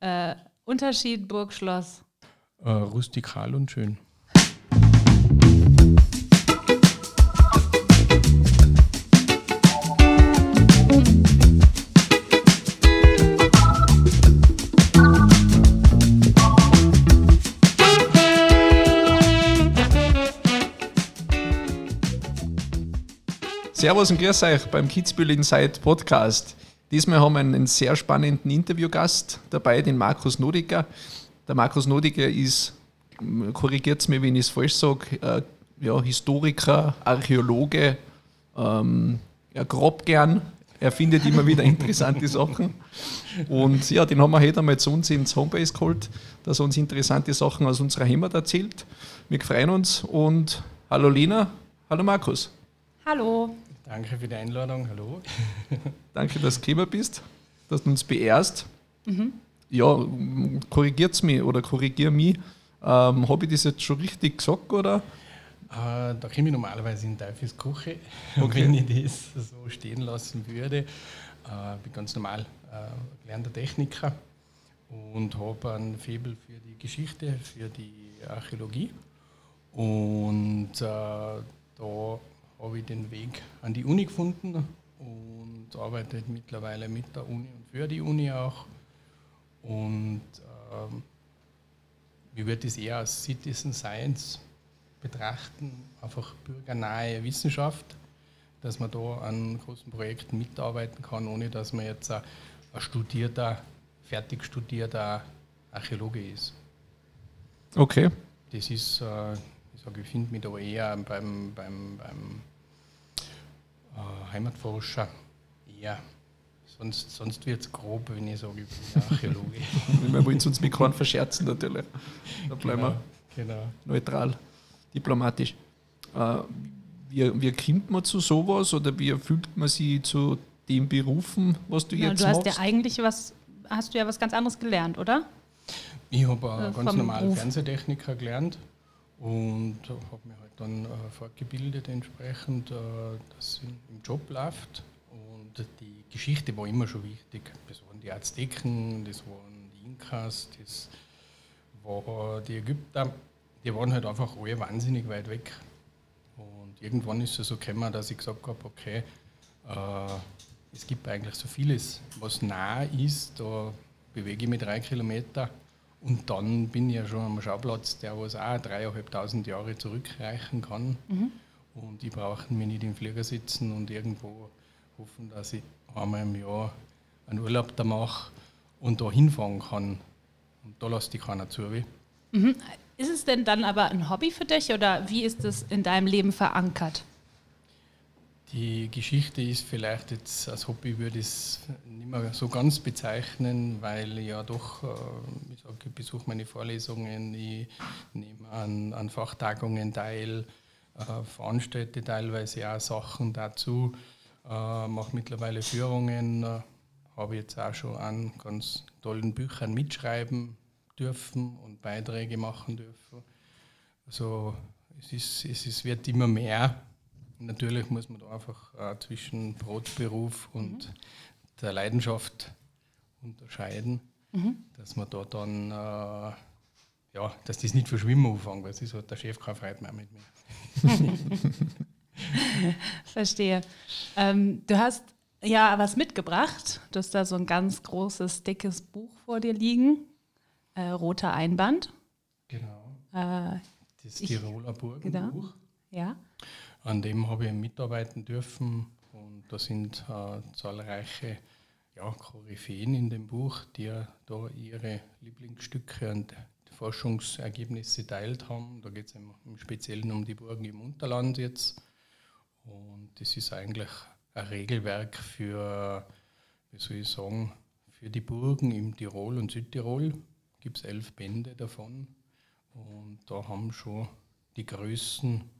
Äh, Unterschied Burgschloss? Äh, rustikal und schön. Servus und grüß euch beim Kitzbühel Inside Podcast. Diesmal haben wir einen sehr spannenden Interviewgast dabei, den Markus Nodiger. Der Markus Nodiger ist, korrigiert es mir, wenn ich es falsch sage, äh, ja, Historiker, Archäologe, ähm, ja, grob gern. Er findet immer wieder interessante Sachen. Und ja, den haben wir heute einmal zu uns ins Homebase geholt, dass er uns interessante Sachen aus unserer Heimat erzählt. Wir freuen uns und hallo Lena, hallo Markus. Hallo. Danke für die Einladung. Hallo. Danke, dass du gekommen bist, dass du uns beehrst. Mhm. Ja, korrigiert es mich oder korrigier mich. Ähm, Habe ich das jetzt schon richtig gesagt, oder? Äh, da komme ich normalerweise in Teufels Küche, okay. wenn ich das so stehen lassen würde. Äh, ich bin ganz normal äh, gelernter Techniker und habe ein Faible für die Geschichte, für die Archäologie. Und äh, da habe ich den Weg an die Uni gefunden und arbeite mittlerweile mit der Uni und für die Uni auch. Und ähm, ich würde das eher als Citizen Science betrachten, einfach bürgernahe Wissenschaft, dass man da an großen Projekten mitarbeiten kann, ohne dass man jetzt ein, ein studierter, fertig studierter Archäologe ist. Okay. Das ist, äh, ich sage, ich finde mich da eher beim, beim, beim Heimatforscher eher. Sonst, sonst wird es grob, wenn ich sage, ich bin Archäologe. wir wollen uns mit keinen verscherzen natürlich. Da bleiben genau, wir genau. neutral, diplomatisch. Äh, wie, wie kommt man zu sowas oder wie fühlt man sich zu dem berufen, was du ja, jetzt du machst? Du hast ja eigentlich was, hast du ja was ganz anderes gelernt, oder? Ich habe äh, ganz normal Fernsehtechniker gelernt und habe mich halt dann äh, fortgebildet entsprechend, äh, dass im, im Job läuft. Und die Geschichte war immer schon wichtig. Das waren die Azteken, das waren die Inkas, das waren die Ägypter. Die waren halt einfach alle wahnsinnig weit weg. Und irgendwann ist es so gekommen, dass ich gesagt habe, okay, äh, es gibt eigentlich so vieles, was nah ist. Da bewege ich mich drei Kilometer und dann bin ich ja schon am Schauplatz, der was auch dreieinhalbtausend Jahre zurückreichen kann. Mhm. Und ich brauche mir nicht im Flieger sitzen und irgendwo hoffen, dass ich einmal im Jahr einen Urlaub da mache und da hinfahren kann. Und da lässt dich keiner zu. Mhm. Ist es denn dann aber ein Hobby für dich oder wie ist es in deinem Leben verankert? Die Geschichte ist vielleicht jetzt als Hobby würde ich es nicht mehr so ganz bezeichnen, weil ja doch, äh, ich, sage, ich besuche meine Vorlesungen, ich nehme an, an Fachtagungen teil, äh, veranstalte teilweise auch Sachen dazu, äh, mache mittlerweile Führungen, habe jetzt auch schon an ganz tollen Büchern mitschreiben dürfen und Beiträge machen dürfen. Also es, ist, es ist, wird immer mehr natürlich muss man da einfach äh, zwischen Brotberuf und mhm. der Leidenschaft unterscheiden, mhm. dass man da dann, äh, ja, dass das nicht verschwimmen anfängt, weil sonst hat der Chef keine Freude mehr mit mir. Verstehe. Ähm, du hast ja was mitgebracht. Du hast da so ein ganz großes, dickes Buch vor dir liegen. Äh, roter Einband. Genau. Äh, das Tiroler Burgenbuch. Genau. Ja. An dem habe ich mitarbeiten dürfen und da sind äh, zahlreiche ja, Koryphäen in dem Buch, die da ihre Lieblingsstücke und Forschungsergebnisse teilt haben. Da geht es im Speziellen um die Burgen im Unterland jetzt. Und das ist eigentlich ein Regelwerk für, wie soll ich sagen, für die Burgen im Tirol und Südtirol. Gibt es elf Bände davon. Und da haben schon die Größen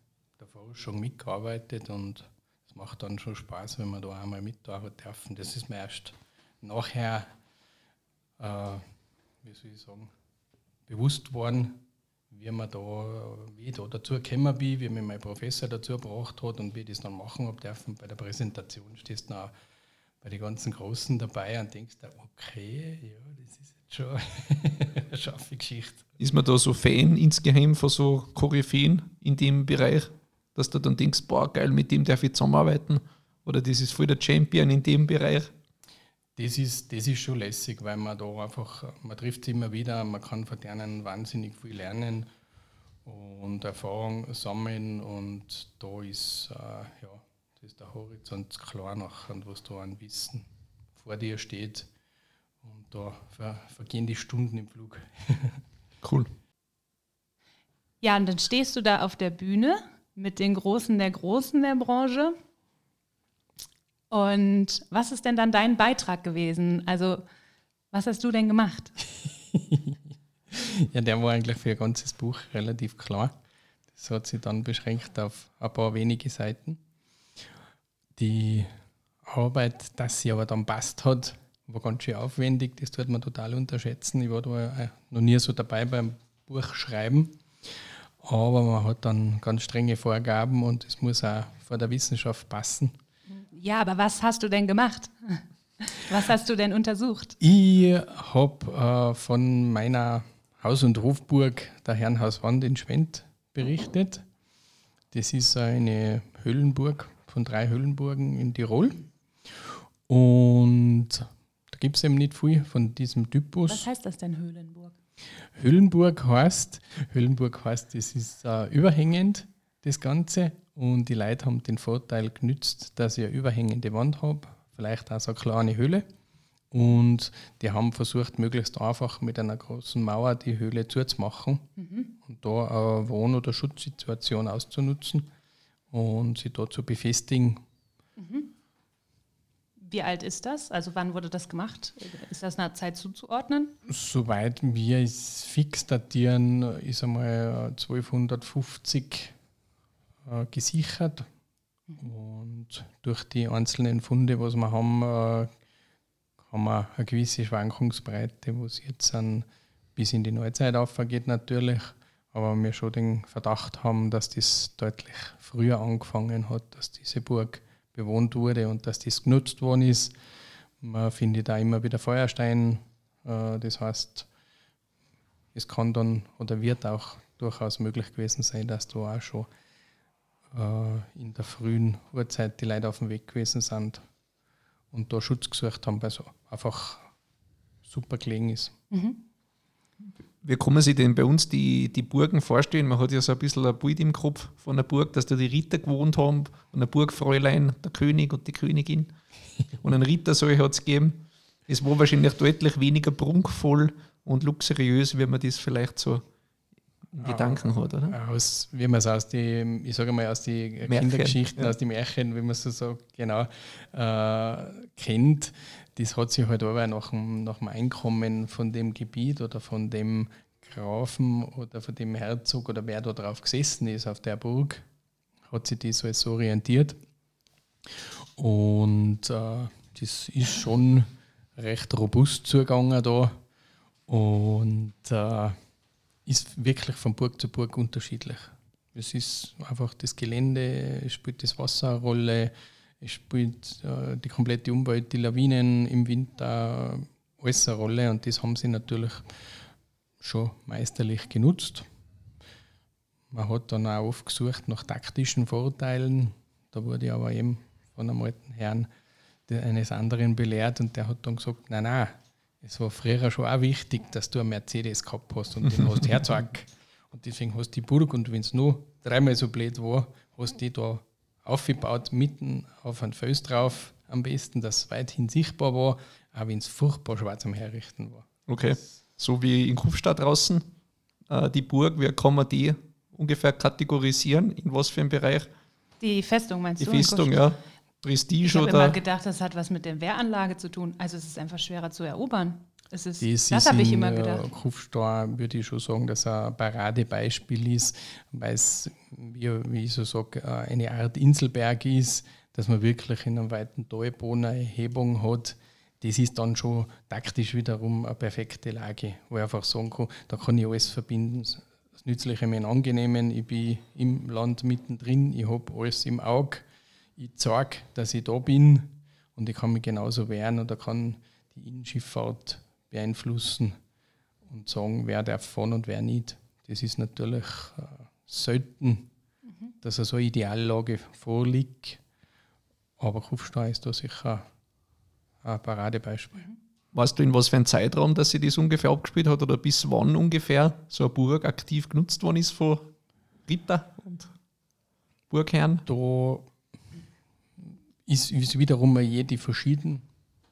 der Forschung mitgearbeitet und es macht dann schon Spaß, wenn man da einmal mitarbeiten dürfen. Das ist mir erst nachher, äh, wie soll ich sagen, bewusst worden, wie man da, wie ich da dazu gekommen bin, wie mir mein Professor dazu gebracht hat und wie ich das dann machen habe dürfen. Bei der Präsentation stehst du noch bei den ganzen Großen dabei und denkst, okay, ja, das ist jetzt schon eine scharfe Geschichte. Ist man da so Fan insgeheim von so Koryphäen in dem Bereich, dass du dann denkst, boah, geil, mit dem darf ich zusammenarbeiten? Oder das ist voll der Champion in dem Bereich? Das ist, das ist schon lässig, weil man da einfach, man trifft sie immer wieder, man kann von denen wahnsinnig viel lernen und Erfahrung sammeln und da ist, äh, ja, das ist der Horizont klar nach und was da an Wissen vor dir steht. Und da ver vergehen die Stunden im Flug. cool. Ja, und dann stehst du da auf der Bühne mit den Großen der Großen der Branche. Und was ist denn dann dein Beitrag gewesen? Also, was hast du denn gemacht? ja, der war eigentlich für ein ganzes Buch relativ klar. Das hat sich dann beschränkt auf ein paar wenige Seiten. Die Arbeit, dass sie aber dann passt hat, war ganz schön aufwendig. Das tut man total unterschätzen. Ich war da äh, noch nie so dabei beim Buchschreiben. Aber man hat dann ganz strenge Vorgaben und es muss auch vor der Wissenschaft passen. Ja, aber was hast du denn gemacht? Was hast du denn untersucht? Ich habe äh, von meiner Haus- und Hofburg der Herrenhauswand in Schwendt berichtet. Das ist eine Höhlenburg von drei Höhlenburgen in Tirol. Und da gibt es eben nicht viel von diesem Typus. Was heißt das denn Höhlenburg? Höhlenburg heißt, Höhlenburg heißt, das ist uh, überhängend, das Ganze. Und die Leute haben den Vorteil genützt, dass ich eine überhängende Wand habe, vielleicht auch so eine kleine Höhle. Und die haben versucht, möglichst einfach mit einer großen Mauer die Höhle zuzumachen mhm. und da eine Wohn- oder Schutzsituation auszunutzen und sie dort zu befestigen. Mhm. Wie alt ist das? Also wann wurde das gemacht? Ist das einer Zeit zuzuordnen? Soweit wir es fix datieren, ist einmal 1250 äh, gesichert. Mhm. Und durch die einzelnen Funde, was wir haben, äh, haben wir eine gewisse Schwankungsbreite, wo es jetzt an, bis in die Neuzeit aufgeht natürlich. Aber wir schon den Verdacht haben, dass das deutlich früher angefangen hat, dass diese Burg bewohnt wurde und dass das genutzt worden ist. Man findet da immer wieder Feuerstein. Äh, das heißt, es kann dann oder wird auch durchaus möglich gewesen sein, dass da auch schon äh, in der frühen Urzeit die Leute auf dem Weg gewesen sind und da Schutz gesucht haben, weil es einfach super gelegen ist. Mhm. Wie kann man sich denn bei uns die, die Burgen vorstellen? Man hat ja so ein bisschen ein Bild im Kopf von der Burg, dass da die Ritter gewohnt haben und ein Burgfräulein, der König und die Königin. Und ein Rittersaal hat es gegeben. Es war wahrscheinlich deutlich weniger prunkvoll und luxuriös, wie man das vielleicht so in Gedanken hat, oder? Aus, wie man es aus den, ich sage mal, aus den Kindergeschichten, ja. aus den Märchen, wie man es so sagt, genau, äh, kennt. Das hat sich halt aber nach dem, nach dem Einkommen von dem Gebiet oder von dem Grafen oder von dem Herzog oder wer da drauf gesessen ist auf der Burg, hat sich das alles orientiert. Und äh, das ist schon recht robust zugegangen da. Und äh, ist wirklich von Burg zu Burg unterschiedlich. Es ist einfach das Gelände, spielt das Wasser eine Rolle, es spielt äh, die komplette Umwelt, die Lawinen im Winter, alles eine Rolle und das haben sie natürlich schon meisterlich genutzt. Man hat dann auch oft gesucht nach taktischen Vorteilen. Da wurde ich aber eben von einem alten Herrn eines anderen belehrt und der hat dann gesagt, nein, nein, es war früher schon auch wichtig, dass du einen Mercedes gehabt hast und den hast Herzog. Und deswegen hast du die Burg und wenn es nur dreimal so blöd war, hast du die da aufgebaut, mitten auf einen Fels drauf, am besten, dass es weithin sichtbar war, auch wenn es furchtbar schwarz am Herrichten war. Okay, so wie in Kufstadt draußen, äh, die Burg, wie kann man die ungefähr kategorisieren? In was für einem Bereich? Die Festung meinst die du? Die Festung, ja. Prestige ich oder? Ich habe immer gedacht, das hat was mit der Wehranlage zu tun. Also es ist einfach schwerer zu erobern. Es ist, das, das habe ich immer gedacht. Kufstein würde ich schon sagen, dass ein Paradebeispiel ist, weil es, wie, ich so sage, eine Art Inselberg ist, dass man wirklich in einem weiten Talboden eine Erhebung hat. Das ist dann schon taktisch wiederum eine perfekte Lage, wo ich einfach sagen kann, da kann ich alles verbinden. Das Nützliche mit dem Angenehmen. Ich bin im Land mittendrin, ich habe alles im Auge ich zeige, dass ich da bin und ich kann mich genauso wehren oder kann die Innenschifffahrt beeinflussen und sagen, wer darf fahren und wer nicht. Das ist natürlich äh, selten, mhm. dass so eine Ideallage vorliegt, aber Kufstein ist da sicher ein Paradebeispiel. Mhm. Weißt du, in was für einem Zeitraum, dass sie das ungefähr abgespielt hat oder bis wann ungefähr so eine Burg aktiv genutzt worden ist von Ritter und Burgherren? Da ist, ist wiederum jede verschieden.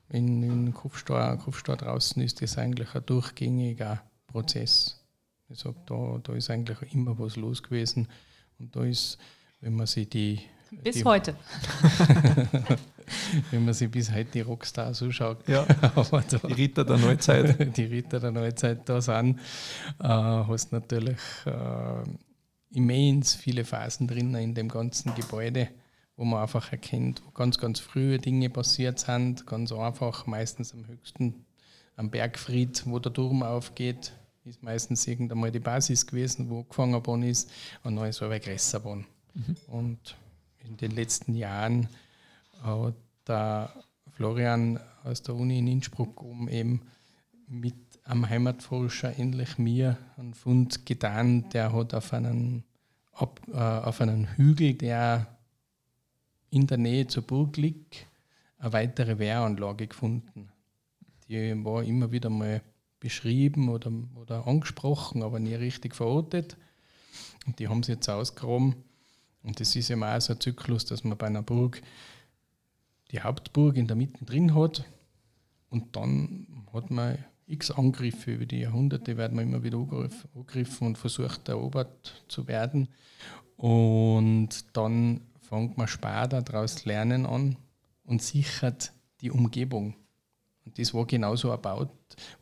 In, in Kopfsteuer, Kopfsteuer draußen ist das eigentlich ein durchgängiger Prozess. Ich sage, da, da ist eigentlich immer was los gewesen. Und da ist, wenn man sich die. Bis die, heute. wenn man sich bis heute die Rockstars anschaut. Ja, da, die Ritter der Neuzeit. Die Ritter der Neuzeit da sind, äh, hast natürlich äh, immens viele Phasen drin in dem ganzen Gebäude, wo man einfach erkennt, wo ganz, ganz frühe Dinge passiert sind. Ganz einfach, meistens am höchsten, am Bergfried, wo der Turm aufgeht, ist meistens irgendwann die Basis gewesen, wo gefangen worden ist, und dann ist aber größer geworden. Mhm. Und in den letzten Jahren hat der Florian aus der Uni in Innsbruck oben eben mit einem Heimatforscher ähnlich mir einen Fund getan, der hat auf einen, äh, auf einen Hügel, der in der Nähe zur Burg liegt, eine weitere Wehranlage gefunden. Die war immer wieder mal beschrieben oder, oder angesprochen, aber nie richtig verortet. Und die haben sie jetzt ausgegraben. Und das ist immer auch so ein Zyklus, dass man bei einer Burg die Hauptburg in der Mitte drin hat und dann hat man x Angriffe über die Jahrhunderte, werden wir immer wieder angegriffen und versucht erobert zu werden. Und dann fängt man später daraus lernen an und sichert die Umgebung. Und das war genauso erbaut,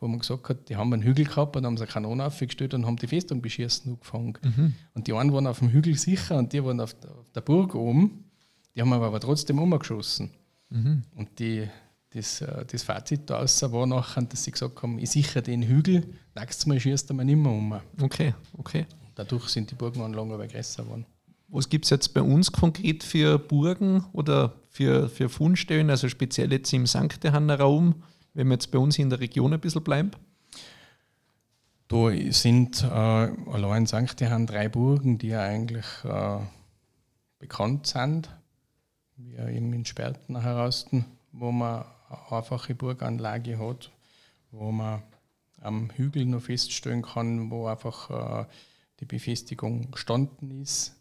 wo man gesagt hat, die haben einen Hügel gehabt und haben eine Kanone aufgestellt und haben die Festung beschießen angefangen. Mhm. Und die einen waren auf dem Hügel sicher und die waren auf der, Burg oben, die haben aber trotzdem umgeschossen. Mhm. Und die, das, äh, das Fazit daraus war nachher, dass sie gesagt haben, ich sichere den Hügel, nächstes Mal schießt er mir nicht mehr um. Okay, okay. Dadurch sind die Burgenanlagen aber größer geworden. Was gibt es jetzt bei uns konkret für Burgen oder für, für Fundstellen, also speziell jetzt im St. Johanner Raum, wenn wir jetzt bei uns in der Region ein bisschen bleiben? Da sind äh, allein in St. Johann drei Burgen, die ja eigentlich äh, bekannt sind wie eben in Sperten heraus, wo man eine einfache Burganlage hat, wo man am Hügel noch feststellen kann, wo einfach äh, die Befestigung gestanden ist.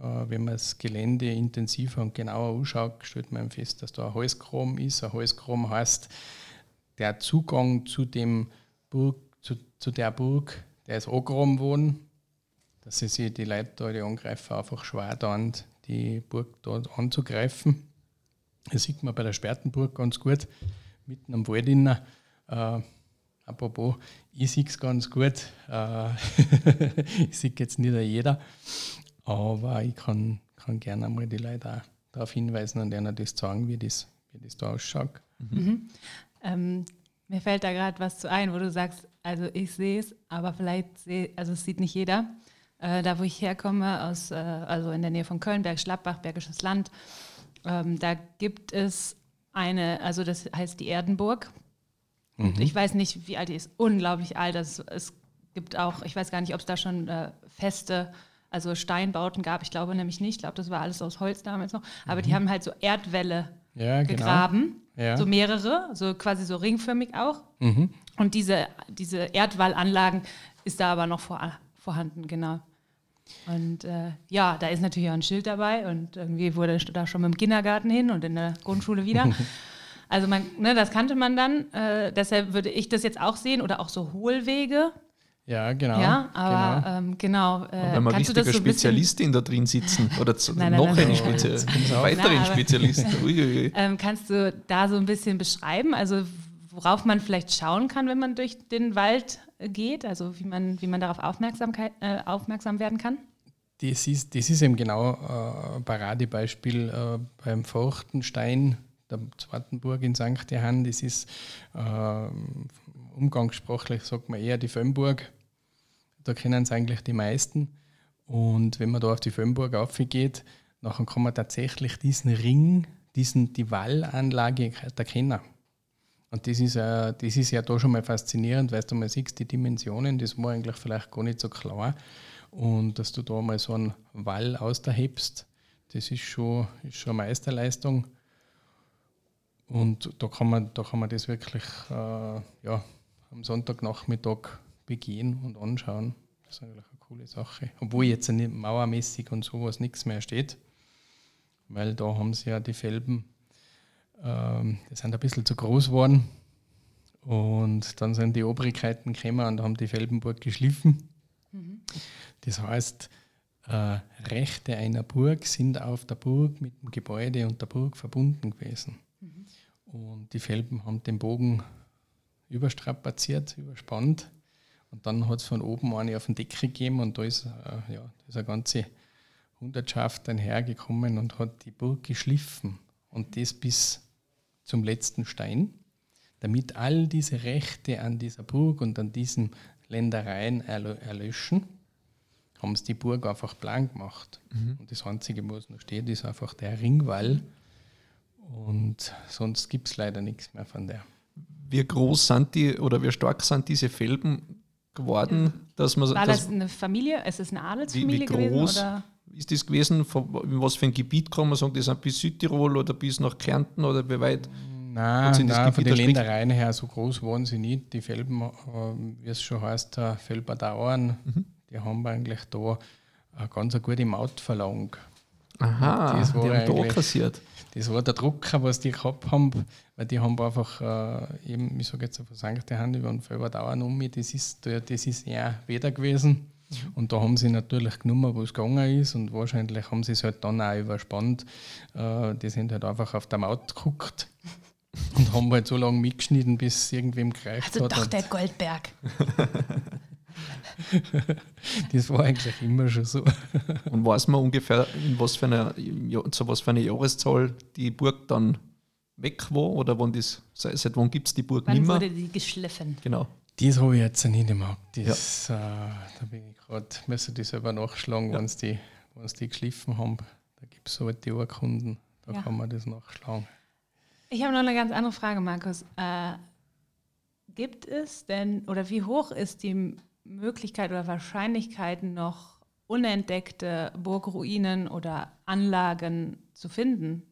Äh, wenn man das Gelände intensiver und genauer anschaut, stellt man fest, dass da ein Holzkram ist. Ein Holzkram heißt, der Zugang zu, dem Burg, zu, zu der Burg, der ist angegraben worden, dass sich die Leute, die Angreifer einfach schwer tun, die Burg dort anzugreifen. Das sieht man bei der Spertenburg ganz gut, mitten am Wald innen. Äh, apropos, ich sehe es ganz gut. Äh, ich sehe jetzt nicht jeder, aber ich kann, kann gerne einmal die Leute auch darauf hinweisen und denen das sagen, wie das, wie das da ausschaut. Mhm. Mhm. Ähm, mir fällt da gerade was zu ein, wo du sagst, also ich sehe es, aber vielleicht seh, also es sieht nicht jeder. Äh, da, wo ich herkomme, aus, äh, also in der Nähe von Köln, Bergisch Gladbach, Bergisches Land, ähm, da gibt es eine, also das heißt die Erdenburg. Und mhm. ich weiß nicht, wie alt die ist, unglaublich alt. Das, es gibt auch, ich weiß gar nicht, ob es da schon äh, feste, also Steinbauten gab. Ich glaube nämlich nicht. Ich glaube, das war alles aus Holz damals noch. Aber mhm. die haben halt so Erdwälle ja, genau. gegraben. Ja. So mehrere, so quasi so ringförmig auch. Mhm. Und diese, diese Erdwallanlagen ist da aber noch vor, vorhanden, genau. Und äh, ja, da ist natürlich auch ein Schild dabei und irgendwie wurde da schon mit dem Kindergarten hin und in der Grundschule wieder. Also man, ne, das kannte man dann. Äh, deshalb würde ich das jetzt auch sehen oder auch so Hohlwege. Ja, genau. Ja, aber genau. Ähm, genau äh, wenn man richtige so Spezialistin da drin sitzen oder zu, nein, nein, noch nein, eine Spezial weiteren Spezialisten. Ähm, kannst du da so ein bisschen beschreiben, also worauf man vielleicht schauen kann, wenn man durch den Wald geht, also wie man, wie man darauf Aufmerksamkeit, äh, aufmerksam werden kann? Das ist, das ist eben genau äh, ein Paradebeispiel äh, beim Forchtenstein, der zweiten Burg in St. Johann. Das ist äh, umgangssprachlich, sagt man eher die Föhnburg. Da kennen es eigentlich die meisten. Und wenn man da auf die Föhnburg aufgeht, dann kann man tatsächlich diesen Ring, diesen, die Wallanlage erkennen. Und das ist, äh, das ist ja da schon mal faszinierend, weil du mal siehst, die Dimensionen, das war eigentlich vielleicht gar nicht so klar. Und dass du da mal so einen Wall aushebst, das ist schon, ist schon eine Meisterleistung. Und da kann man, da kann man das wirklich äh, ja, am Sonntagnachmittag begehen und anschauen. Das ist eigentlich eine coole Sache. Obwohl jetzt nicht mauermäßig und sowas nichts mehr steht, weil da haben sie ja die Felben, ähm, die sind ein bisschen zu groß geworden. Und dann sind die Obrigkeiten gekommen und haben die Felbenburg geschliffen. Mhm. Das heißt, äh, Rechte einer Burg sind auf der Burg mit dem Gebäude und der Burg verbunden gewesen. Mhm. Und die Felben haben den Bogen überstrapaziert, überspannt. Und dann hat es von oben eine auf den Deckel gegeben und da ist, äh, ja, da ist eine ganze Hundertschaft einhergekommen und hat die Burg geschliffen. Und das bis zum letzten Stein, damit all diese Rechte an dieser Burg und an diesen Ländereien erlöschen, haben sie die Burg einfach blank gemacht. Mhm. Und das Einzige, was noch steht, ist einfach der Ringwall. Und sonst gibt es leider nichts mehr von der. Wie groß sind die oder wie stark sind diese Felben geworden? Dass man, War das eine Familie? Ist es eine Adelsfamilie wie, wie groß gewesen? Oder? Ist das gewesen? In was für ein Gebiet kann man sagen? Die sind bis Südtirol oder bis nach Kärnten oder wie weit? Nein, nein von den Ländereien her so groß waren sie nicht. Die Felben, äh, wie es schon heißt, Felber Dauern, mhm. die haben eigentlich da eine ganz gute Maut verlangt. Aha, das war die haben da kassiert. Das war der Drucker, was die gehabt haben, weil die haben einfach äh, eben, ich sage jetzt auf St. Hand über den Felber Dauern um mich, das ist, das ist eher weder gewesen. Mhm. Und da haben sie natürlich genommen, wo es gegangen ist und wahrscheinlich haben sie es halt dann auch überspannt. Äh, die sind halt einfach auf der Maut geguckt und haben halt so lange mitgeschnitten, bis es irgendwem gereicht also hat. Also doch der Goldberg. das war eigentlich immer schon so. Und weiß man ungefähr, in was für eine, zu was für eine Jahreszahl die Burg dann weg war oder wann das, seit wann gibt es die Burg nicht mehr? wurde die geschliffen? Genau. Das habe ich jetzt nicht im Das, ja. äh, da bin ich gerade, müssen die selber nachschlagen, ja. wenn sie die, die geschliffen haben. Da gibt es so die Urkunden, da ja. kann man das nachschlagen. Ich habe noch eine ganz andere Frage, Markus. Äh, gibt es denn oder wie hoch ist die Möglichkeit oder Wahrscheinlichkeiten noch unentdeckte Burgruinen oder Anlagen zu finden?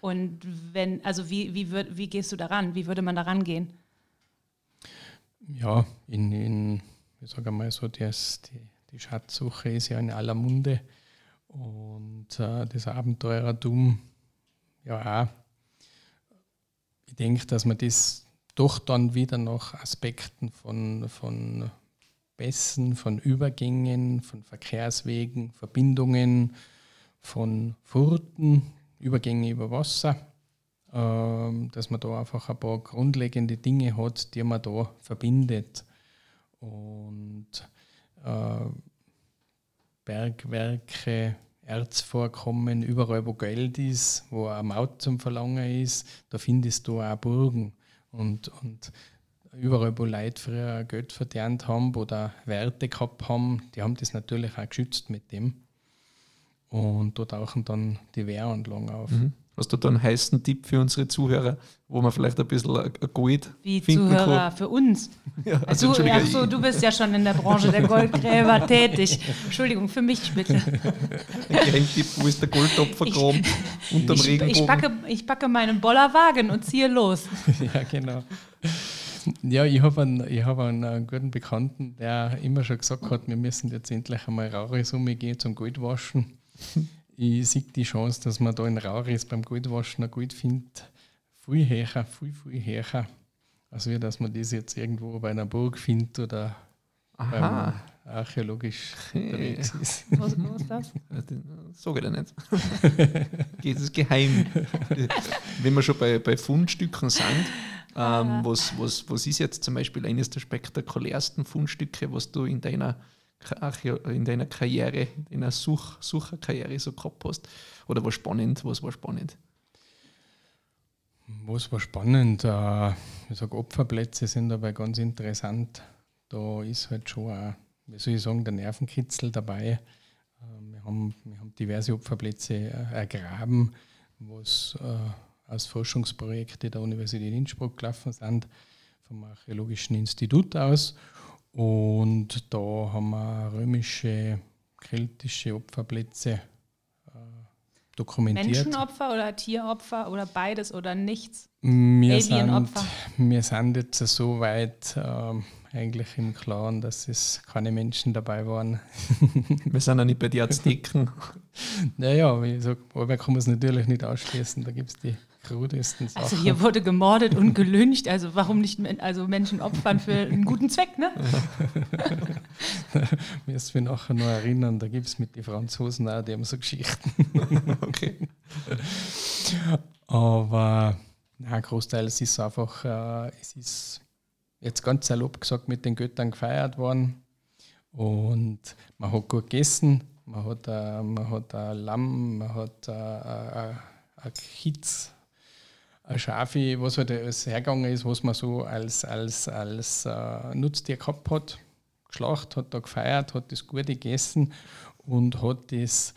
Und wenn, also wie, wie, würd, wie gehst du daran? Wie würde man daran gehen? Ja, in, in ich sage mal so, das, die, die Schatzsuche ist ja in aller Munde und äh, das Abenteurertum ja ich denke, dass man das doch dann wieder nach Aspekten von, von Bässen, von Übergängen, von Verkehrswegen, Verbindungen, von Furten, Übergänge über Wasser, äh, dass man da einfach ein paar grundlegende Dinge hat, die man da verbindet. Und äh, Bergwerke, Erzvorkommen, überall wo Geld ist, wo eine Maut zum Verlangen ist, da findest du auch Burgen. Und, und überall, wo Leute früher Geld verdient haben oder Werte gehabt haben, die haben das natürlich auch geschützt mit dem. Und dort tauchen dann die Wehranlagen auf. Mhm. Hast du da einen heißen Tipp für unsere Zuhörer, wo man vielleicht ein bisschen Gold Wie finden Zuhörer kann? für uns? Ja, also du, ach so, du bist ja schon in der Branche der Goldgräber tätig. Entschuldigung, für mich bitte. Geheimtipp, wo ist der Goldtopf vergraben? Unterm ich, Regenbogen. Ich packe, ich packe meinen Bollerwagen und ziehe los. ja, genau. Ja, ich habe einen, hab einen, einen, guten Bekannten, der immer schon gesagt hat, wir müssen jetzt endlich einmal raue Summe gehen zum Goldwaschen ich sehe die Chance, dass man da in Rauris beim Goldwaschen ein Gold findet, viel höher, viel, viel höher, als wie dass man das jetzt irgendwo bei einer Burg findet oder Aha. archäologisch unterwegs ist. Was, was ist das? Sag ich dir nicht. das ist geheim. Wenn wir schon bei, bei Fundstücken sind, ähm, was, was, was ist jetzt zum Beispiel eines der spektakulärsten Fundstücke, was du in deiner in deiner Karriere, in einer Such Sucherkarriere so gehabt hast? Oder war spannend? Was war spannend? Was war spannend? Äh, ich sage, Opferplätze sind dabei ganz interessant. Da ist halt schon, auch, wie soll ich sagen, der Nervenkitzel dabei. Äh, wir haben, wir haben diverse Opferplätze äh, ergraben was äh, als Forschungsprojekte der Universität Innsbruck gelaufen sind, vom Archäologischen Institut aus. Und da haben wir römische, keltische Opferplätze äh, dokumentiert. Menschenopfer oder Tieropfer oder beides oder nichts? Wir, sind, wir sind jetzt so weit äh, eigentlich im Klaren, dass es keine Menschen dabei waren. wir sind ja nicht bei den Azteken. naja, wie gesagt, aber kann man es natürlich nicht ausschließen. Da gibt es die krudesten Sachen. Also hier wurde gemordet und gelyncht, also warum nicht also Menschen opfern für einen guten Zweck, ne? Müssen wir nachher noch erinnern, da gibt es mit den Franzosen auch, die haben so Geschichten. okay. Aber na, großteils ist es einfach, äh, es ist jetzt ganz salopp gesagt mit den Göttern gefeiert worden und man hat gut gegessen, man hat, äh, man hat ein Lamm, man hat äh, äh, ein Kitz ein Schafe, was halt alles hergegangen ist, was man so als, als, als uh, Nutztier gehabt hat, geschlacht, hat da gefeiert, hat das Gute gegessen und hat das,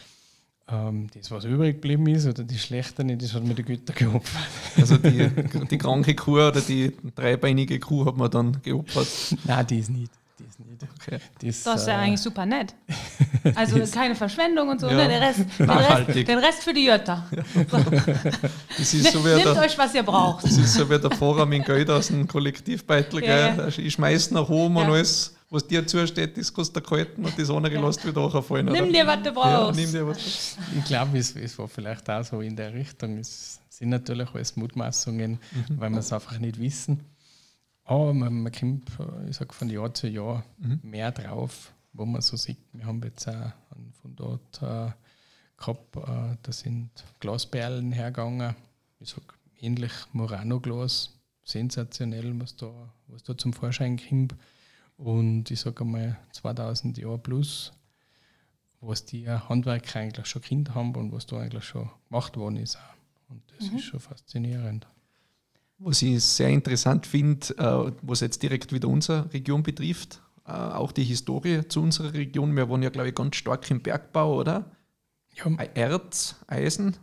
ähm, das was übrig geblieben ist, oder die Schlechte nicht, das hat mir die Götter geopfert. Also die, die kranke Kuh oder die dreibeinige Kuh hat man dann geopfert? Nein, die ist nicht. Das, nicht. Okay. das, das ist ja äh, eigentlich super nett. Also keine Verschwendung und so. Ja. Ne? Den, Rest, den, Rest, den, Rest, für die Jötter. So. Das ist so Nehmt der, euch, was ihr braucht. Das ist so wie der Vorraum in Geld aus dem Kollektivbeitel. Ja, ja. Ich schmeiß nach oben und alles, was dir zusteht, das kannst du halten und das andere ja. lässt wieder nachfallen. Nimm dir, was du brauchst. nimm dir, was Ich glaube, es, es, war vielleicht auch so in der Richtung. Es sind natürlich alles Mutmaßungen, mhm. weil wir es einfach nicht wissen. Aber man, man kommt, ich sag, von Jahr zu Jahr mhm. mehr drauf, wo man so sieht. Wir haben jetzt auch von dort äh, gehabt, äh, da sind Glasperlen hergegangen. Ich sag, ähnlich Murano-Glas, sensationell, was da, was da zum Vorschein kommt. Und ich sage einmal 2000 Jahre plus, was die Handwerker eigentlich schon Kinder haben und was da eigentlich schon gemacht worden ist. Und das mhm. ist schon faszinierend. Was ich sehr interessant finde, äh, was jetzt direkt wieder unsere Region betrifft, äh, auch die Historie zu unserer Region. Wir wohnen ja, glaube ich, ganz stark im Bergbau, oder? Ja. Erz, Eisen.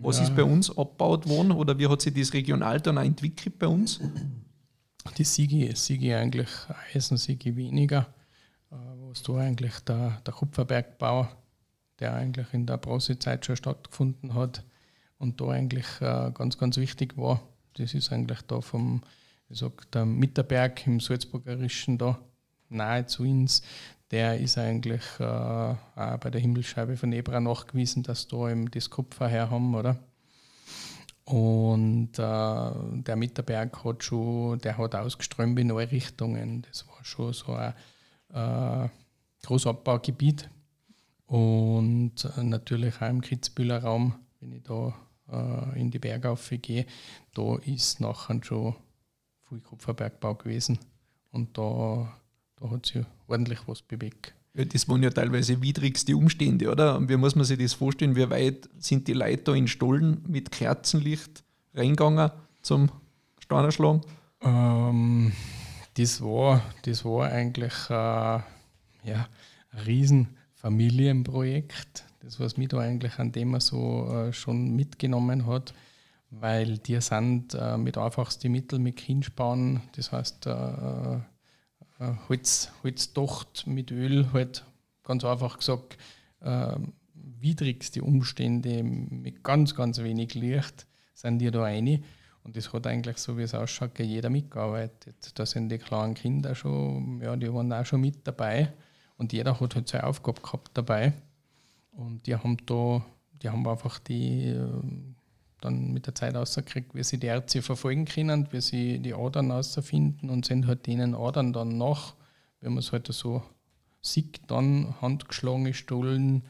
Was ja. ist bei uns abgebaut worden oder wie hat sich das regional dann auch entwickelt bei uns? Die Siege, Siege eigentlich Eisen, Siege weniger. Äh, was da eigentlich der, der Kupferbergbau, der eigentlich in der Bronzezeit schon stattgefunden hat, und da eigentlich äh, ganz, ganz wichtig war. Das ist eigentlich da vom, ich sag, der Mitterberg im Salzburgerischen da nahe zu uns. Der ist eigentlich äh, auch bei der Himmelsscheibe von Ebra nachgewiesen, dass da eben das Kupfer her haben, oder? Und äh, der Mitterberg hat schon, der hat ausgeströmt in alle Richtungen. Das war schon so ein äh, Großabbaugebiet. Und äh, natürlich auch im Kitzbühler Raum, wenn ich da äh, in die Berge gehe, da ist nachher schon viel Kupferbergbau gewesen. Und da, da hat sich ordentlich was bewegt. Ja, das waren ja teilweise widrigste Umstände, oder? Und wie muss man sich das vorstellen? Wie weit sind die Leute da in Stollen mit Kerzenlicht reingegangen zum Steinerschlagen? Ähm, das, war, das war eigentlich äh, ja, ein Riesenfamilienprojekt das, was mich da eigentlich an dem so äh, schon mitgenommen hat, weil die sind äh, mit einfachsten Mitteln mit Kindspannen, das heißt äh, äh, Holz, Holzdocht mit Öl, halt ganz einfach gesagt, äh, widrigste Umstände mit ganz, ganz wenig Licht sind die da rein. Und das hat eigentlich, so wie es ausschaut, jeder mitgearbeitet. Da sind die kleinen Kinder schon, ja, die waren auch schon mit dabei. Und jeder hat halt seine Aufgabe gehabt dabei. Und die haben da, die haben einfach die äh, dann mit der Zeit rausgekriegt, wie sie die Ärzte verfolgen können, wie sie die Adern rausfinden und sind halt denen Adern dann nach, wenn man es halt so sieht, dann handgeschlagene Stollen,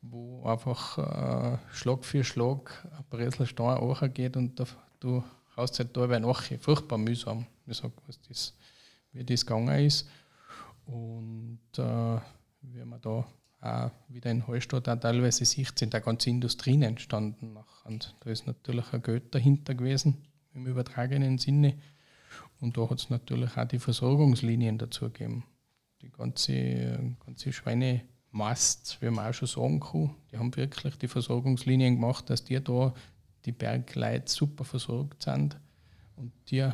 wo einfach äh, Schlag für Schlag ein Bresler Stein geht und da, du haust halt dabei nach. Furchtbar mühsam, wie, sag, was das, wie das gegangen ist. Und äh, wie man da auch wieder in Hallstatt auch teilweise Sicht sind da ganze Industrien entstanden. Und da ist natürlich ein Geld dahinter gewesen, im übertragenen Sinne. Und da hat es natürlich auch die Versorgungslinien dazu gegeben. Die ganze, ganze Schweinemast Mast, wie man auch schon sagen kann. Die haben wirklich die Versorgungslinien gemacht, dass die da die Bergleute super versorgt sind und die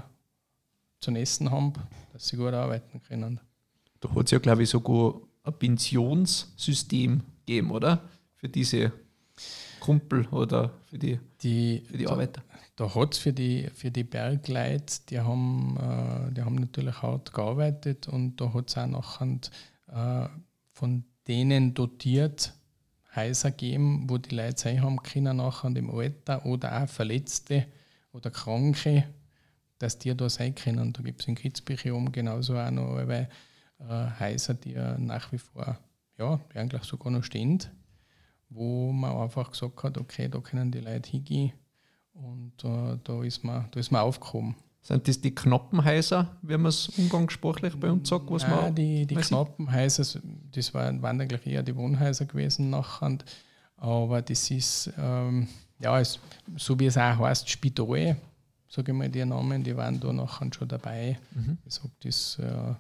zu essen haben, dass sie gut arbeiten können. Da hat es ja, glaube ich, sogar ein Pensionssystem gegeben, oder? Für diese Kumpel oder für die, die, für die da, Arbeiter. Da hat es für die, für die Bergleute, die haben, äh, die haben natürlich hart gearbeitet und da hat es auch nachher äh, von denen dotiert Häuser gegeben, wo die Leute sein haben können, nachher im Alter oder auch Verletzte oder Kranke, dass die da sein können. Da gibt es in Kitzbühel genauso auch noch weil, Häuser, die ja nach wie vor, ja, die eigentlich sogar noch stehen, wo man einfach gesagt hat, okay, da können die Leute hingehen und äh, da, ist man, da ist man aufgekommen. Sind das die Knoppenhäuser, wie man es umgangssprachlich bei uns sagt? Was Nein, man, die, die Knoppenhäuser, das waren, waren eigentlich eher die Wohnhäuser gewesen nachher. Aber das ist, ähm, ja, es, so wie es auch heißt, Spital, sage ich mal, die Namen, die waren da nachher schon dabei. Mhm. Ich sage das äh,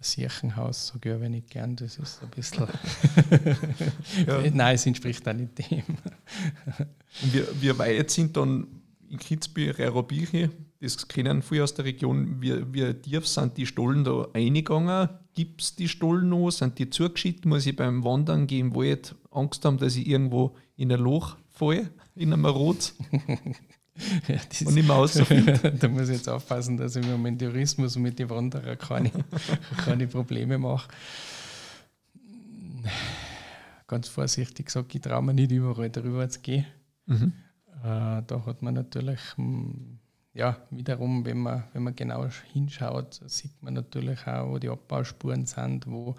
Sirchenhaus, sage ich aber nicht gern, das ist ein bisschen. ja. Nein, es entspricht auch nicht dem. Und wie, wie weit sind dann in Kitzbühel, Reirobirche, das kennen viele aus der Region, wie, wie tief sind die Stollen da eingegangen? Gibt es die Stollen noch? Sind die zugeschüttet? Muss ich beim Wandern gehen im Wald Angst haben, dass ich irgendwo in ein Loch falle, in einem Rot? Ja, und nicht mehr auszufinde. da muss ich jetzt aufpassen, dass ich mir mit dem Tourismus und mit den Wanderern keine, keine Probleme mache. Ganz vorsichtig gesagt, ich traue mir nicht überall darüber zu gehen. Mhm. Äh, da hat man natürlich, hm, ja, wiederum, wenn man, wenn man genau hinschaut, sieht man natürlich auch, wo die Abbauspuren sind, wo,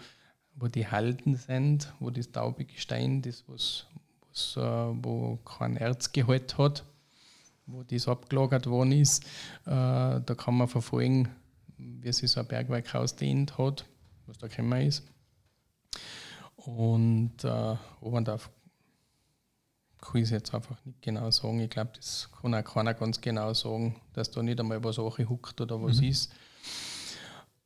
wo die Halden sind, wo das taube Gestein, das was, was, äh, wo kein Erzgehalt hat, wo das abgelagert worden ist. Äh, da kann man verfolgen, wie sich so ein Bergwerk ausdehnt hat, was da gekommen ist. Und äh, oben darf kann ich es jetzt einfach nicht genau sagen. Ich glaube, das kann auch keiner ganz genau sagen, dass da nicht einmal was huckt oder was mhm. ist.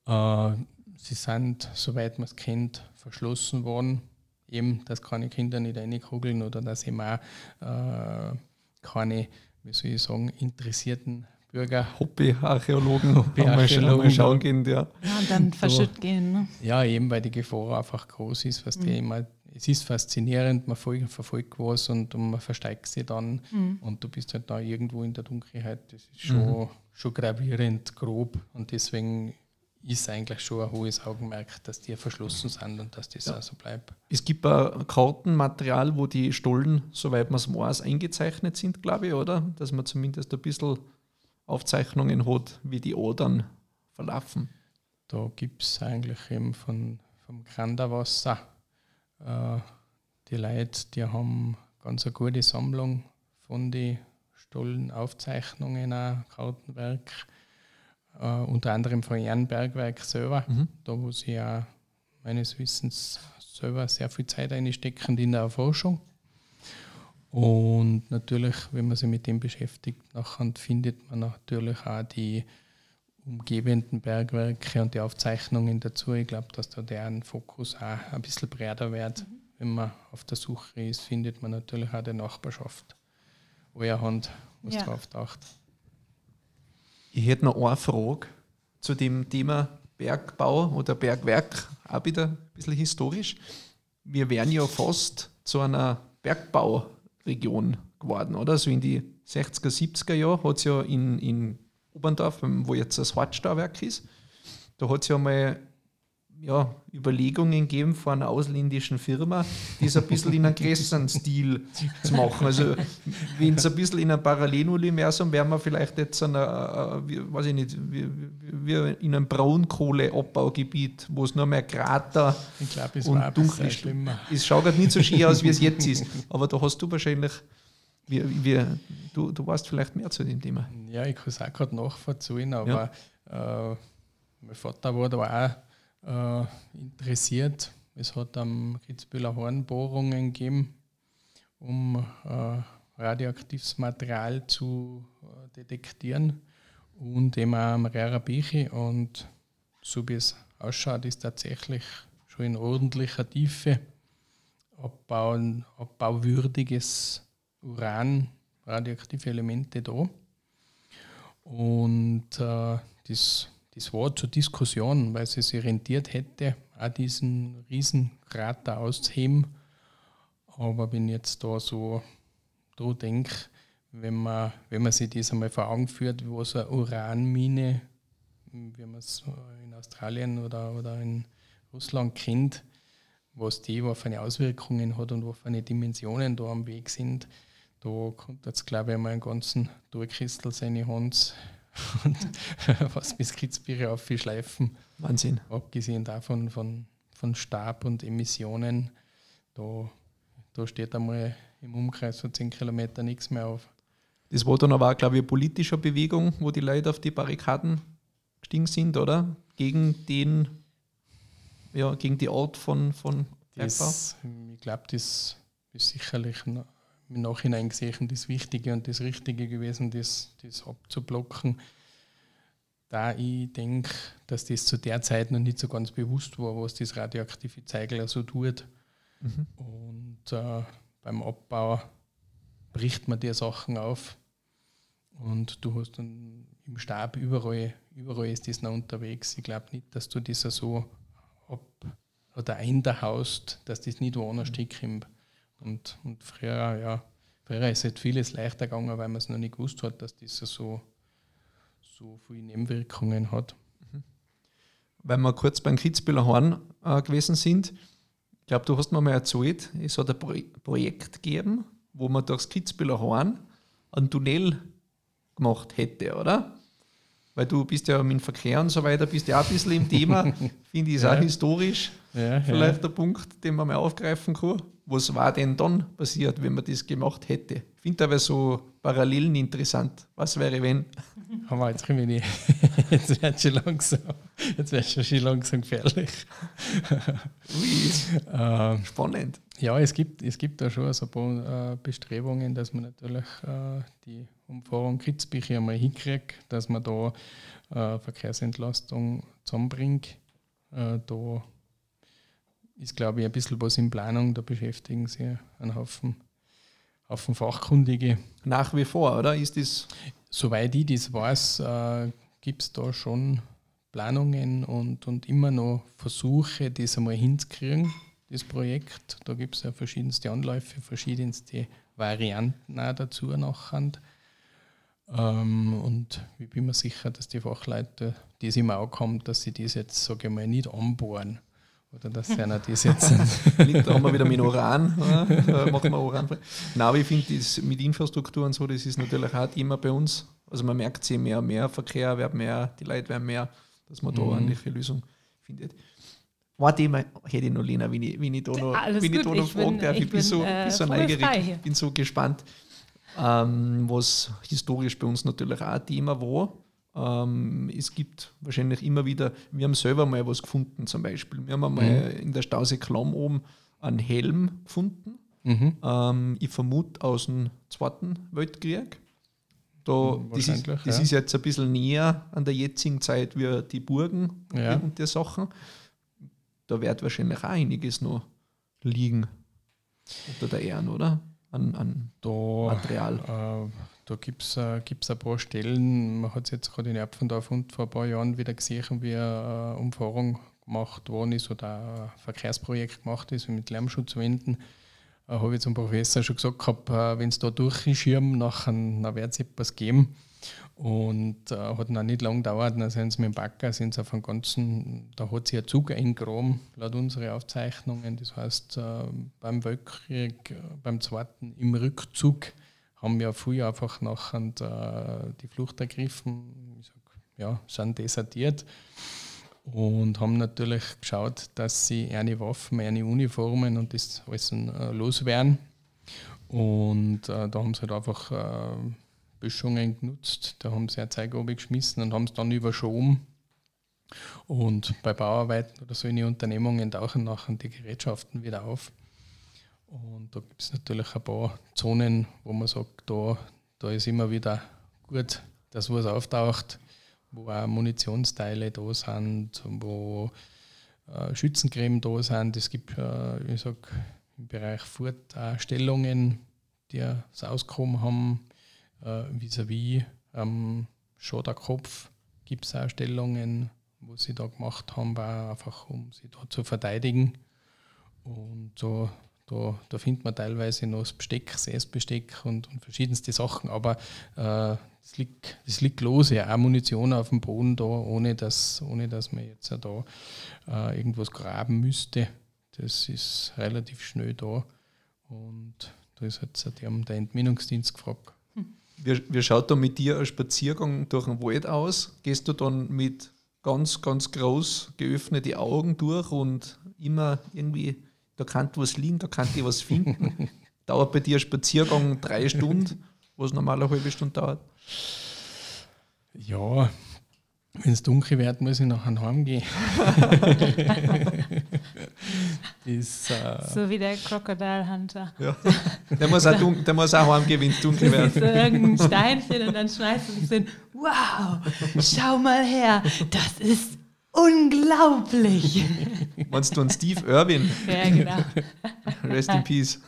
Äh, sie sind, soweit man es kennt, verschlossen worden. Eben, dass keine Kinder nicht reinkugeln oder dass eben auch äh, keine, wie soll ich sagen, interessierten Bürger. Hobbyarchäologen Hobbyarchäologen schauen gehen, ja. Ja, und dann verschütt gehen. Ne? Ja, eben, weil die Gefahr einfach groß ist, was mhm. die immer es ist faszinierend, man verfolgt was und, und man versteigt sie dann mhm. und du bist halt da irgendwo in der Dunkelheit. Das ist schon, mhm. schon gravierend grob und deswegen ist eigentlich schon ein hohes Augenmerk, dass die verschlossen sind und dass das ja. auch so bleibt. Es gibt ein Kartenmaterial, wo die Stollen, soweit man es weiß, eingezeichnet sind, glaube ich, oder? Dass man zumindest ein bisschen Aufzeichnungen hat, wie die Adern verlaufen. Da gibt es eigentlich eben von, vom Granderwasser äh, die Leute, die haben ganz eine gute Sammlung von den Stollenaufzeichnungen, auch Kartenwerk, äh, unter anderem von Ehrenbergwerk selber, mhm. da wo sie ja meines Wissens selber sehr viel Zeit einstecken in der Erforschung. Und natürlich, wenn man sich mit dem beschäftigt, nachher findet man natürlich auch die umgebenden Bergwerke und die Aufzeichnungen dazu. Ich glaube, dass da deren Fokus auch ein bisschen breiter wird. Mhm. Wenn man auf der Suche ist, findet man natürlich auch die Nachbarschaft, wo ihr Hand was ja. drauf taucht. Ich hätte noch eine Frage zu dem Thema Bergbau oder Bergwerk, auch wieder ein bisschen historisch. Wir wären ja fast zu einer Bergbauregion geworden, oder? So in die 60er, 70er Jahre hat es ja in, in Oberndorf, wo jetzt das Hartstauwerk ist. Da hat es ja mal ja, Überlegungen gegeben von einer ausländischen Firma, das ein bisschen in einem größeren Stil zu machen. Also, wenn es ein bisschen in einem Paralleluniversum wäre, man vielleicht jetzt einer, äh, weiß ich nicht, wie, wie in einem Braunkohleabbaugebiet, wo es nur mehr Krater glaub, und dunkel ist. Es schaut halt nicht so schön aus, wie es jetzt ist. Aber da hast du wahrscheinlich wie, wie, du, du weißt vielleicht mehr zu dem Thema. Ja, ich kann es auch gerade nachvollziehen, aber ja. äh, mein Vater war da auch äh, interessiert. Es hat am Kitzbühler Horn Bohrungen gegeben, um äh, radioaktives Material zu äh, detektieren und eben auch am Rera Bichi. Und so wie es ausschaut, ist tatsächlich schon in ordentlicher Tiefe abbauen, abbauwürdiges Uran, radioaktive Elemente da. Und äh, das, das war zur Diskussion, weil es sich rentiert hätte, auch diesen Riesenkrater auszuheben. Aber wenn ich jetzt da so da denke, wenn man, wenn man sich das einmal vor Augen führt, was eine Uranmine, wie man es in Australien oder, oder in Russland kennt, was die was für eine Auswirkungen hat und was für eine Dimensionen da am Weg sind, da kommt jetzt, glaube ich, einmal einen ganzen Durchkristel seine Hans und was bis Kitzbühel aufschleifen. Wahnsinn. Abgesehen davon von, von Stab und Emissionen, da, da steht einmal im Umkreis von 10 Kilometern nichts mehr auf. Das war dann aber auch, glaube ich, eine politische Bewegung, wo die Leute auf die Barrikaden gestiegen sind, oder? Gegen den, ja, gegen die Art von, von das, Ich glaube, das ist sicherlich im Nachhinein gesehen das Wichtige und das Richtige gewesen, das, das abzublocken. Da ich denke, dass das zu der Zeit noch nicht so ganz bewusst war, was das radioaktive Zeigler so tut. Mhm. Und äh, beim Abbau bricht man die Sachen auf und du hast dann im Stab überall, überall ist das noch unterwegs. Ich glaube nicht, dass du das so ab oder einhaust, dass das nicht woanders mhm. kommt. Und, und früher, ja, früher ist halt vieles leichter gegangen, weil man es noch nicht gewusst hat, dass das so, so viele Nebenwirkungen hat. Mhm. Weil wir kurz beim Kitzbühler Horn äh, gewesen sind, ich glaube, du hast mir mal erzählt, es hat ein Pro Projekt gegeben, wo man durchs Kitzbühler Horn einen Tunnel gemacht hätte, oder? Weil du bist ja mit dem Verkehr und so weiter, bist ja auch ein bisschen im Thema. Finde ich es ja. auch historisch. Ja, Vielleicht ja. der Punkt, den man mal aufgreifen kann. Was war denn dann passiert, wenn man das gemacht hätte? Ich finde aber so Parallelen interessant. Was wäre, wenn? Haben wir jetzt nicht. Jetzt wird schon langsam, jetzt wird schon langsam gefährlich. Ui, ähm, spannend. Ja, es gibt, es gibt da schon so ein paar äh, Bestrebungen, dass man natürlich äh, die Umfahrung Kitzbüchel einmal hinkriegt, dass man da äh, Verkehrsentlastung zusammenbringt. Da ist, glaube ich, ein bisschen was in Planung, da beschäftigen sich ein Haufen, Haufen Fachkundige. Nach wie vor, oder? Ist das? Soweit ich das weiß, äh, gibt es da schon Planungen und, und immer noch Versuche, das einmal hinzukriegen, das Projekt. Da gibt es ja verschiedenste Anläufe, verschiedenste Varianten auch dazu nachher. Ähm, und ich bin mir sicher, dass die Fachleute das immer auch kommt, dass sie das jetzt, sage ich mal, nicht anbohren. Oder dass sie einer das jetzt. da haben wir wieder mit Uran. Oder? machen wir Uran. Nein, aber ich finde, das mit Infrastruktur und so, das ist natürlich auch ein Thema bei uns. Also man merkt sich mehr, mehr Verkehr wird mehr, die Leute werden mehr, dass man da mhm. eine Lösung findet. Ein Thema hätte ich noch, Lena, wenn ich, wenn ich da noch, Alles wenn ich da noch fragen darf. Ich, ich bin, so, äh, so neugierig, ich bin so gespannt ähm, was historisch bei uns natürlich auch ein Thema war. Ähm, es gibt wahrscheinlich immer wieder, wir haben selber mal was gefunden zum Beispiel. Wir haben einmal mhm. in der Stausee Klamm oben einen Helm gefunden. Mhm. Ähm, ich vermute aus dem Zweiten Weltkrieg. Da, mhm, das ist, das ja. ist jetzt ein bisschen näher an der jetzigen Zeit wie die Burgen ja. und die Sachen. Da wird wahrscheinlich auch einiges noch liegen unter der Ehren, oder? an, an da, Material? Äh, da gibt es äh, gibt's ein paar Stellen, man hat es jetzt gerade in Erpfendorf vor ein paar Jahren wieder gesehen, wie eine äh, Umfahrung gemacht worden ist oder ein Verkehrsprojekt gemacht ist mit Lärmschutzwänden. Äh, Habe ich zum Professor schon gesagt, äh, wenn es da durchschirmen, nachher, dann wird es etwas geben. Und äh, hat noch nicht lange gedauert, dann sind sie mit dem Backer, sind sie auf einem ganzen, da hat sich ein Zug eingraben, laut unseren Aufzeichnungen. Das heißt, äh, beim Weltkrieg, äh, beim zweiten, im Rückzug, haben wir früher einfach nachher äh, die Flucht ergriffen, ich sag, ja, sind desertiert und haben natürlich geschaut, dass sie eine Waffen, eine Uniformen und das alles äh, loswerden. Und äh, da haben sie halt einfach äh, Böschungen genutzt. Da haben sie ein Zeug geschmissen und haben es dann überschoben. Und bei Bauarbeiten oder so in die Unternehmungen tauchen nachher die Gerätschaften wieder auf. Und da gibt es natürlich ein paar Zonen, wo man sagt, da, da ist immer wieder gut, dass was auftaucht, wo auch Munitionsteile da sind, wo äh, Schützencreme da sind. Es gibt, äh, ich sag, im Bereich Furtstellungen, die es ausgekommen haben, äh, vis-à-vis am Schoderkopf gibt es auch Stellungen, wo sie da gemacht haben, war einfach um sie da zu verteidigen. Und so, da, da findet man teilweise noch das Besteck, das Essbesteck und, und verschiedenste Sachen, aber äh, es liegt, es liegt los, auch Munition auf dem Boden da, ohne dass, ohne dass man jetzt da äh, irgendwas graben müsste. Das ist relativ schnell da. Und da ist jetzt der Entminungsdienst gefragt. Wie, wie schaut da mit dir ein Spaziergang durch den Wald aus? Gehst du dann mit ganz, ganz groß geöffnete Augen durch und immer irgendwie, da kann was liegen, da kann ich was finden? Dauert bei dir ein Spaziergang drei Stunden, was normal eine halbe Stunde dauert? Ja, wenn es dunkel wird, muss ich nachher heimgehen. ist, äh so wie der Crocodile Hunter. Ja. Der muss auch, dunkel, der muss auch heimgehen, wenn es dunkel wird. so irgendein Steinchen und dann schmeißt du es hin. Wow, schau mal her, das ist unglaublich. Meinst du an Steve Irwin? Ja, genau. Rest in Peace.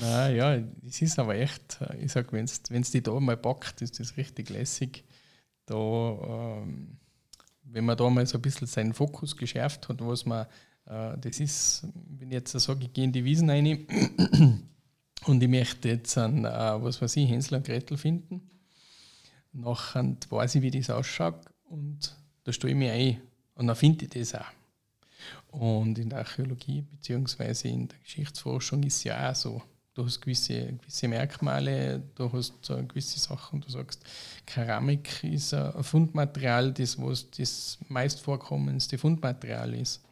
Naja, es ist aber echt, ich sage, wenn es die da mal packt, ist das richtig lässig. Da, ähm, wenn man da mal so ein bisschen seinen Fokus geschärft hat, was man, äh, das ist, wenn ich jetzt sage, ich gehe in die Wiesen rein und ich möchte jetzt an, äh, was weiß ich, Hänsel und Gretel finden, nachher weiß ich, wie das ausschaut und da stehe ich mich ein und dann finde ich das auch. Und in der Archäologie bzw. in der Geschichtsforschung ist es ja auch so du hast gewisse, gewisse Merkmale, du hast uh, gewisse Sachen, du sagst, Keramik ist ein Fundmaterial, das was das meist vorkommendste Fundmaterial ist.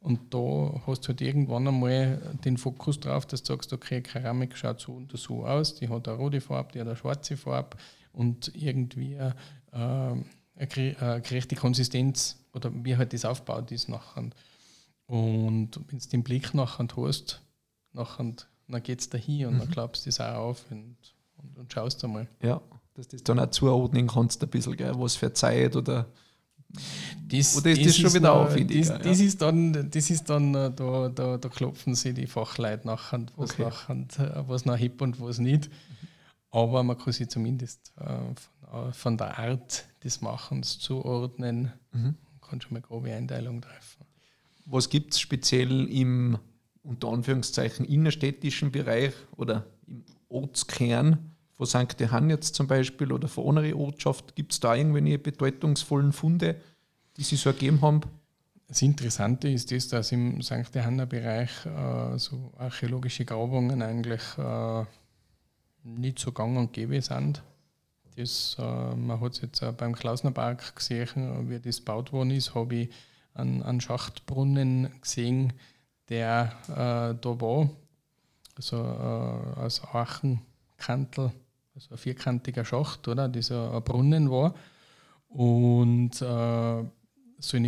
Und da hast du halt irgendwann einmal den Fokus drauf, dass du sagst, okay, Keramik schaut so und so aus, die hat eine rote Farbe, die hat eine schwarze Farbe und irgendwie äh, eine gerechte Konsistenz oder wie halt das aufgebaut ist nachher. Und wenn du den Blick nachher hast, nachher dann geht es da hin und mhm. dann klappst du das auch auf und, und, und schaust einmal. Ja, dass du das dann auch zuordnen kannst, ein bisschen, gell, was für Zeit oder. Das, oder ist das, das schon wieder aufwendiger? Das, das, ja. ist dann, das ist dann äh, da, da, da klopfen sie die Fachleute nachher, was, okay. nachher, was noch hip und was nicht. Aber man kann sich zumindest äh, von, äh, von, der Art des Machens zuordnen, mhm. kann schon mal grobe Einteilung treffen. Was gibt es speziell im unter Anführungszeichen innerstädtischen Bereich oder im Ortskern von St. Johann jetzt zum Beispiel oder von einer Ortschaft, gibt es da irgendwelche bedeutungsvollen Funde, die Sie so ergeben haben? Das Interessante ist das, dass im St. Johanner Bereich äh, so archäologische Grabungen eigentlich äh, nicht so gang und gäbe sind. Das, äh, man hat es jetzt auch beim Klausnerpark gesehen, wie das gebaut worden ist, habe ich einen, einen Schachtbrunnen gesehen, der äh, da war, also äh, aus Achenkantel, also ein vierkantiger Schacht, oder, dieser Brunnen war. Und äh,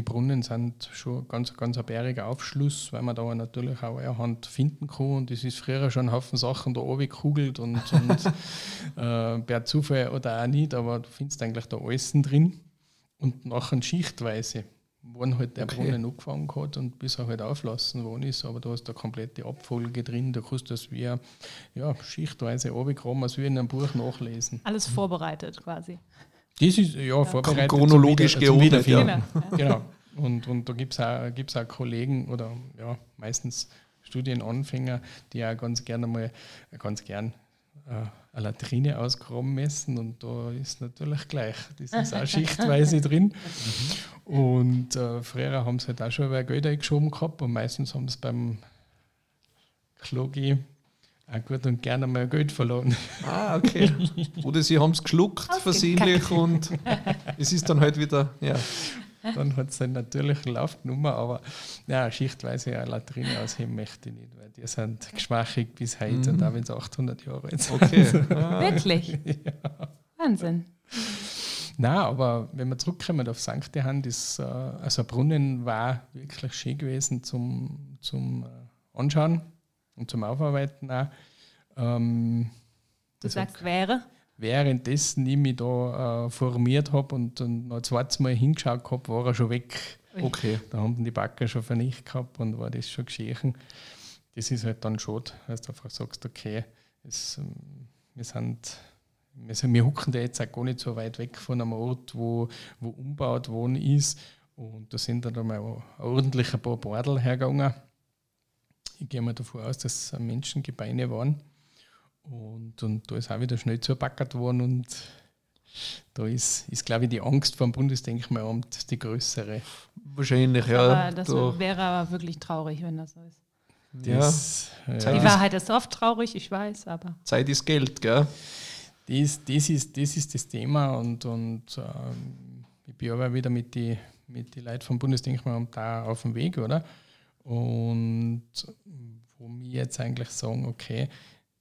Brunnen sind schon ganz, ganz ein bäriger Aufschluss, weil man da natürlich auch eine Hand finden kann. Und es ist früher schon ein Haufen Sachen da oben gekugelt und, und äh, per Zufall oder auch nicht, aber du findest eigentlich da alles drin. Und nachher schichtweise wann halt der okay. Brunnen angefangen hat und bis er halt auflassen worden ist. Aber du hast da komplette Abfolge drin, da kannst du das wie ja, schichtweise runterkommen, als wie in einem Buch nachlesen. Alles vorbereitet quasi. Das ist ja, ja. vorbereitet. Chronologisch geordnet, ja. Genau. genau. Und, und da gibt es auch, gibt's auch Kollegen oder ja, meistens Studienanfänger, die auch ganz gerne mal, ganz gern äh, eine Latrine ausgraben müssen und da ist natürlich gleich, das ist auch schichtweise drin. Mhm. Und äh, früher haben sie halt auch schon über Geld eingeschoben gehabt und meistens haben sie beim Klogi auch gut und gerne mal Geld verloren. Ah, okay. Oder sie haben es geschluckt versehentlich und es ist dann halt wieder, ja. Dann hat es einen natürlichen Lauf genommen, aber ja, schichtweise eine Latrine ausheben möchte ich nicht, weil die sind geschmachig bis heute mhm. und auch wenn es 800 Jahre alt sind. Okay. Ah. Wirklich? ja. Wahnsinn. Nein, aber wenn wir zurückkommen auf St. Hand, ist, äh, also Brunnen war wirklich schön gewesen zum, zum äh, Anschauen und zum Aufarbeiten auch. Ähm, du sagst wäre? währenddessen ich mich da äh, formiert habe und, und noch zweites Mal hingeschaut habe, war er schon weg. Okay. Da haben die Backer schon vernichtet gehabt und war das schon geschehen. Das ist halt dann schade, dass du einfach sagst, okay, es, ähm, wir sind wir, wir hucken da jetzt auch gar nicht so weit weg von einem Ort, wo, wo umbaut worden ist. Und da sind dann einmal ordentlich ein paar Bordel hergegangen. Ich gehe mal davon aus, dass es Menschengebeine waren. Und, und da ist auch wieder schnell zugebackert worden und da ist, ist glaube ich, die Angst vor dem Bundesdenkmalamt die größere. Wahrscheinlich, ja. Aber das da. wäre aber wirklich traurig, wenn das so ist. Das, ja. Die Wahrheit ist oft traurig, ich weiß, aber. Zeit ist Geld, gell? Das, das, ist, das ist das Thema und, und ähm, ich bin aber wieder mit den mit die Leuten vom Bundesdenkmalamt da auf dem Weg, oder? Und wo wir jetzt eigentlich sagen, okay,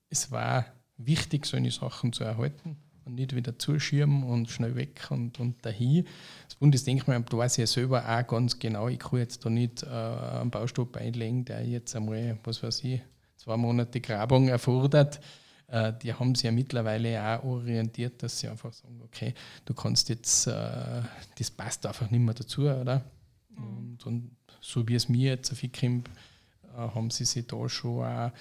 es war wichtig, solche Sachen zu erhalten und nicht wieder zuschirmen und schnell weg und, und dahin. Das Bundesdenkmalamt weiß ja selber auch ganz genau, ich kann jetzt da nicht äh, einen Baustopp einlegen, der jetzt einmal, was weiß ich, zwei Monate Grabung erfordert. Äh, die haben sich ja mittlerweile auch orientiert, dass sie einfach sagen, okay, du kannst jetzt, äh, das passt einfach nicht mehr dazu, oder? Mhm. Und, und, so wie es mir jetzt auf äh, haben sie sich da schon auch,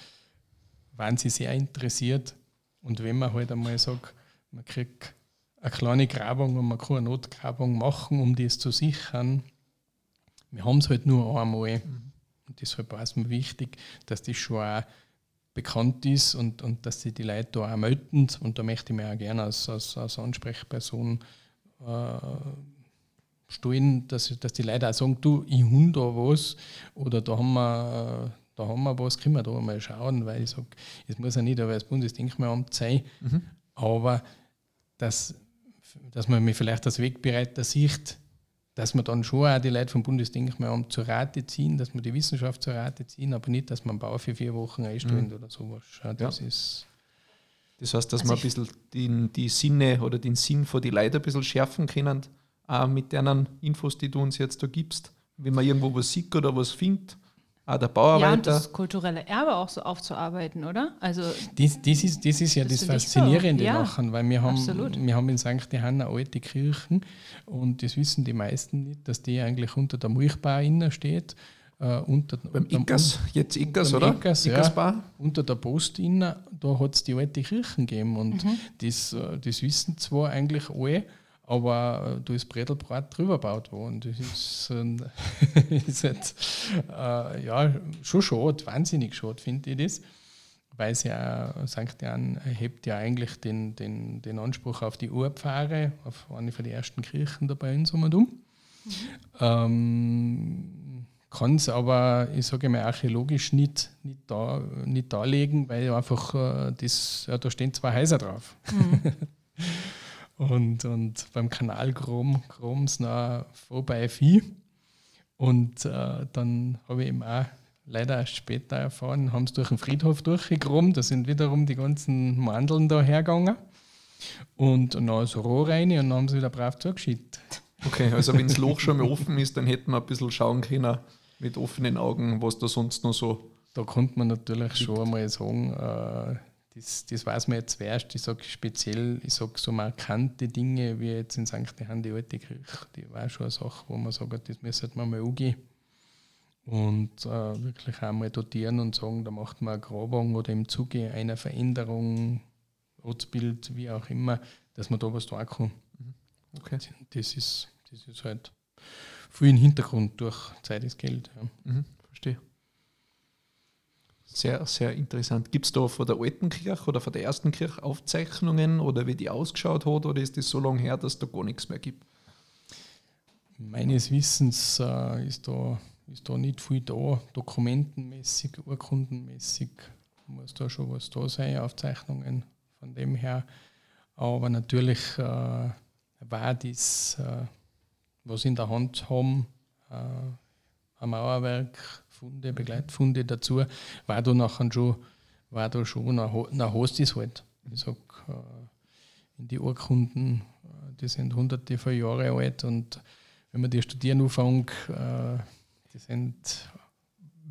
waren sie sehr interessiert. Und wenn man halt einmal sagt, man kriegt eine kleine Grabung und man kann eine Notgrabung machen, um das zu sichern, wir haben es halt nur einmal. Mhm. Und deshalb war es mir wichtig, dass das schon auch bekannt ist und, und dass sich die Leute da auch melden. Und da möchte ich mir auch gerne als, als, als Ansprechperson äh, stehen, dass, dass die Leute auch sagen, du, ich habe da was oder da haben wir, da haben wir was, können wir da mal schauen, weil ich sage, es muss ja nicht aber das Bundesdenkmalamt sein, mhm. aber dass, dass man mich vielleicht als Wegbereiter sieht, dass man dann schon auch die Leute vom Bundesdenkmalamt zur Rate ziehen, dass man die Wissenschaft zur Rate ziehen, aber nicht, dass man einen Bau für vier Wochen einstellt mhm. oder sowas. Das ja. ist das heißt, dass also man ein bisschen den, die Sinne oder den Sinn von die Leute ein bisschen schärfen können, auch mit den Infos, die du uns jetzt da gibst. Wenn man irgendwo was sieht oder was findet, auch der Bauarbeiter. Ja, und das kulturelle Erbe auch so aufzuarbeiten, oder? Also das, das, ist, das ist ja das, das Faszinierende ja, daran, weil wir haben, wir haben in St. Johanna alte Kirchen und das wissen die meisten nicht, dass die eigentlich unter der Milchbar innen steht. Uh, unter, beim Ickers, jetzt Ickers, oder? Ickers, ja, unter der Post innen, da hat es die alte Kirchen gegeben und mhm. das, äh, das wissen zwar eigentlich alle, aber da ist Bredelbrat drüber gebaut worden. Das ist, äh, ist jetzt, äh, ja, schon schade, wahnsinnig schade, finde ich das. Weil es ja, St. Jan erhebt ja eigentlich den, den, den Anspruch auf die Urpfarre, auf eine von den ersten Kirchen da bei uns um und um. Mhm. Ähm, kann es aber, ich sage mal, archäologisch nicht, nicht, da, nicht darlegen, weil einfach äh, das, ja, da stehen zwei Häuser drauf. Mhm. und, und beim Kanal Chrom, Chroms nah vorbei Vieh. Und äh, dann habe ich eben auch leider erst später erfahren, haben sie durch den Friedhof durchgegraben, da sind wiederum die ganzen Mandeln da hergegangen. Und, dann so Rohr rein und dann haben sie wieder brav zugeschickt. Okay, also wenn das Loch schon mal offen ist, dann hätten wir ein bisschen schauen können mit offenen Augen, was da sonst noch so. Da konnte man natürlich schon einmal sagen, äh, das, das weiß man jetzt zuerst. Ich sage speziell, ich sage so markante Dinge wie jetzt in St. Johann die alte Kirche, die war schon eine Sache, wo man sagt, das müsste man mal angehen. Und äh, wirklich einmal dotieren und sagen, da macht man eine Grabung oder im Zuge einer Veränderung, Ortsbild, wie auch immer, dass man da was tun kann. Mhm. Okay. Das ist, das ist halt viel im Hintergrund durch Zeit ist Geld. Ja. Mhm, verstehe. Sehr, sehr interessant. Gibt es da von der alten Kirche oder von der ersten Kirche Aufzeichnungen oder wie die ausgeschaut hat oder ist das so lange her, dass da gar nichts mehr gibt? Meines Wissens äh, ist, da, ist da nicht viel da, dokumentenmäßig, urkundenmäßig muss da schon was da sein, Aufzeichnungen von dem her. Aber natürlich äh, war das, äh, was in der Hand haben, äh, ein Mauerwerk, Funde, Begleitfunde dazu, war da nachher schon, war da schon ein, ein Hostis halt. Ich sag, äh, in die Urkunden, äh, die sind hunderte von Jahren alt und wenn man die studieren anfängt, äh, die sind.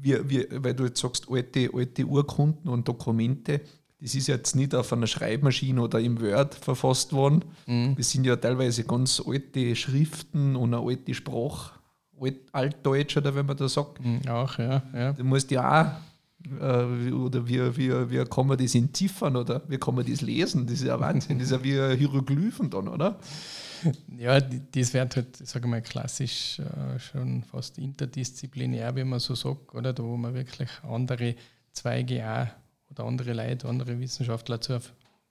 Wie, wie, weil du jetzt sagst, alte, alte Urkunden und Dokumente, das ist jetzt nicht auf einer Schreibmaschine oder im Word verfasst worden. Mhm. Das sind ja teilweise ganz alte Schriften und eine alte Sprache Altdeutsch oder wenn man da sagt. Mhm, auch, ja. ja. Du musst ja auch, äh, oder wie, wie, wie kann man das entziffern oder wie kann man das lesen? Das ist ja Wahnsinn. Das ist ja wie Hieroglyphen dann, oder? Ja, das wird halt, sage ich mal, klassisch äh, schon fast interdisziplinär, wie man so sagt, oder? Da wo man wirklich andere Zweige auch oder andere Leute, andere Wissenschaftler zu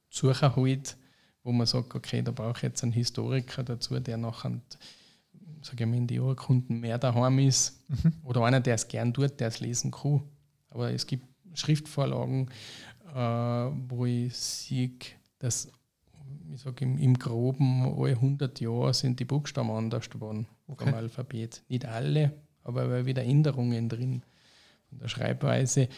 suchen halt, wo man sagt, okay, da brauche ich jetzt einen Historiker dazu, der nachher, sage ich mal, in die Urkunden mehr daheim ist. Mhm. Oder einer, der es gern tut, der es lesen kann. Aber es gibt Schriftvorlagen, äh, wo ich sehe, dass ich sage im, im Groben, alle 100 Jahre sind die Buchstaben anders geworden okay. vom Alphabet. Nicht alle, aber wieder Änderungen drin von der Schreibweise.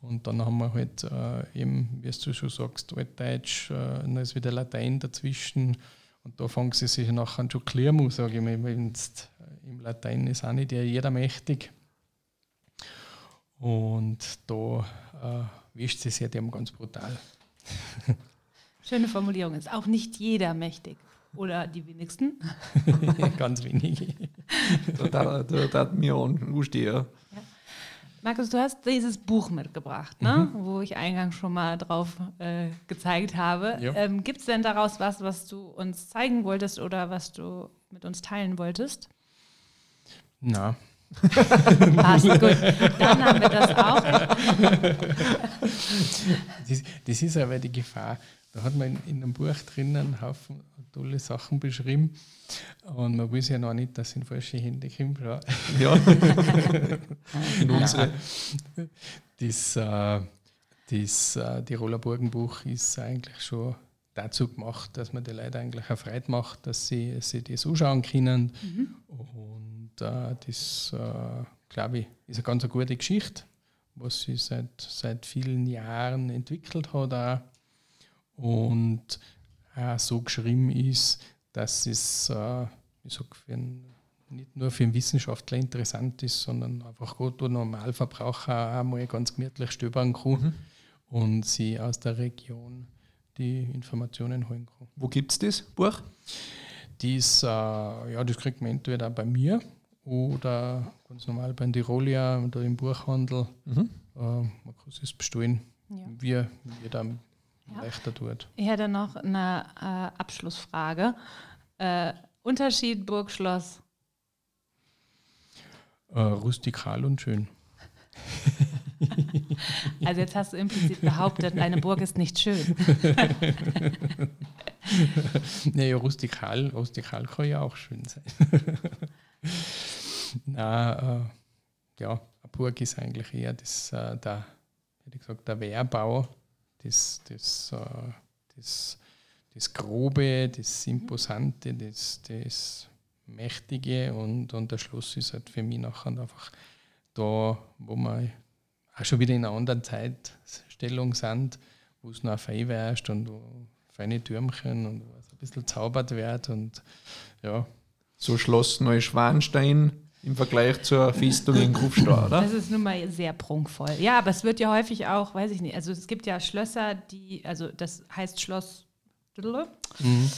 Und dann haben wir halt äh, eben, wie du schon sagst, Altdeutsch, äh, dann ist wieder Latein dazwischen. Und da fangen sie sich nachher schon klar an, sage ich mal. Äh, Im Latein ist auch nicht jeder mächtig. Und da äh, wischt sie sich dem ganz brutal. Schöne Formulierung ist auch nicht jeder mächtig. Oder die wenigsten? ganz wenige. da, da, da hat mir auch anstehen. Ja. Markus, du hast dieses Buch mitgebracht, ne? Mhm. wo ich eingangs schon mal drauf äh, gezeigt habe. Ja. Ähm, Gibt es denn daraus was, was du uns zeigen wolltest oder was du mit uns teilen wolltest? Na. Passt, gut. Dann haben wir das auch. das, das ist aber die Gefahr. Da hat man in, in einem Buch drinnen einen Haufen tolle Sachen beschrieben. Und man weiß ja noch nicht, dass es in falsche Hände kommt. Ja. in unsere. Das, äh, das äh, Tiroler Burgenbuch ist eigentlich schon dazu gemacht, dass man die Leute eigentlich auch Freude macht, dass sie, sie das anschauen können. Mhm. Und äh, das, äh, glaube ich, ist eine ganz eine gute Geschichte, was sie seit, seit vielen Jahren entwickelt hat. Auch. Und auch so geschrieben ist, dass es äh, ich sag, für einen, nicht nur für einen Wissenschaftler interessant ist, sondern einfach gut der Normalverbraucher auch mal ganz gemütlich stöbern kann mhm. und sie aus der Region die Informationen holen kann. Wo gibt es das Buch? Dies, äh, ja, das kriegt man entweder bei mir oder ganz normal bei Tirolia oder im Buchhandel. Mhm. Äh, man kann es bestellen, ja. wie, da ja. leichter tut. Ich hätte noch eine äh, Abschlussfrage. Äh, Unterschied Burgschloss? Äh, rustikal und schön. Also jetzt hast du implizit behauptet, eine Burg ist nicht schön. naja, rustikal, rustikal kann ja auch schön sein. Na, äh, ja, eine Burg ist eigentlich eher das, äh, der, hätte gesagt, der Wehrbau das, das, äh, das, das Grobe, das Imposante, das, das Mächtige und, und der Schluss ist halt für mich nachher einfach da, wo wir auch schon wieder in einer anderen Zeitstellung sind, wo es noch fein wärst und wo feine Türmchen und wo es ein bisschen zaubert wird und ja. So Schloss Neuschwanstein im Vergleich zur Festung in Kufstein, oder? Das ist nun mal sehr prunkvoll. Ja, aber es wird ja häufig auch, weiß ich nicht, also es gibt ja Schlösser, die, also das heißt Schloss mhm.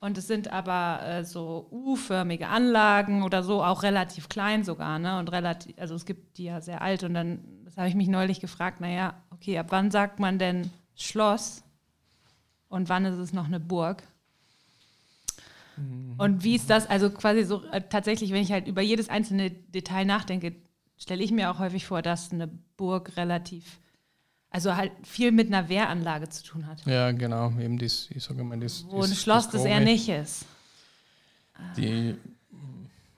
und es sind aber äh, so U-förmige Anlagen oder so, auch relativ klein sogar, ne? Und relativ, also es gibt die ja sehr alt und dann, das habe ich mich neulich gefragt, naja, okay, ab wann sagt man denn Schloss und wann ist es noch eine Burg? Mhm. Und wie ist das, also quasi so äh, tatsächlich, wenn ich halt über jedes einzelne Detail nachdenke, stelle ich mir auch häufig vor, dass eine Burg relativ, also halt viel mit einer Wehranlage zu tun hat. Ja, genau, eben das, ich sage mal, das. Wo ein Schloss das, das eher nicht ist. Die,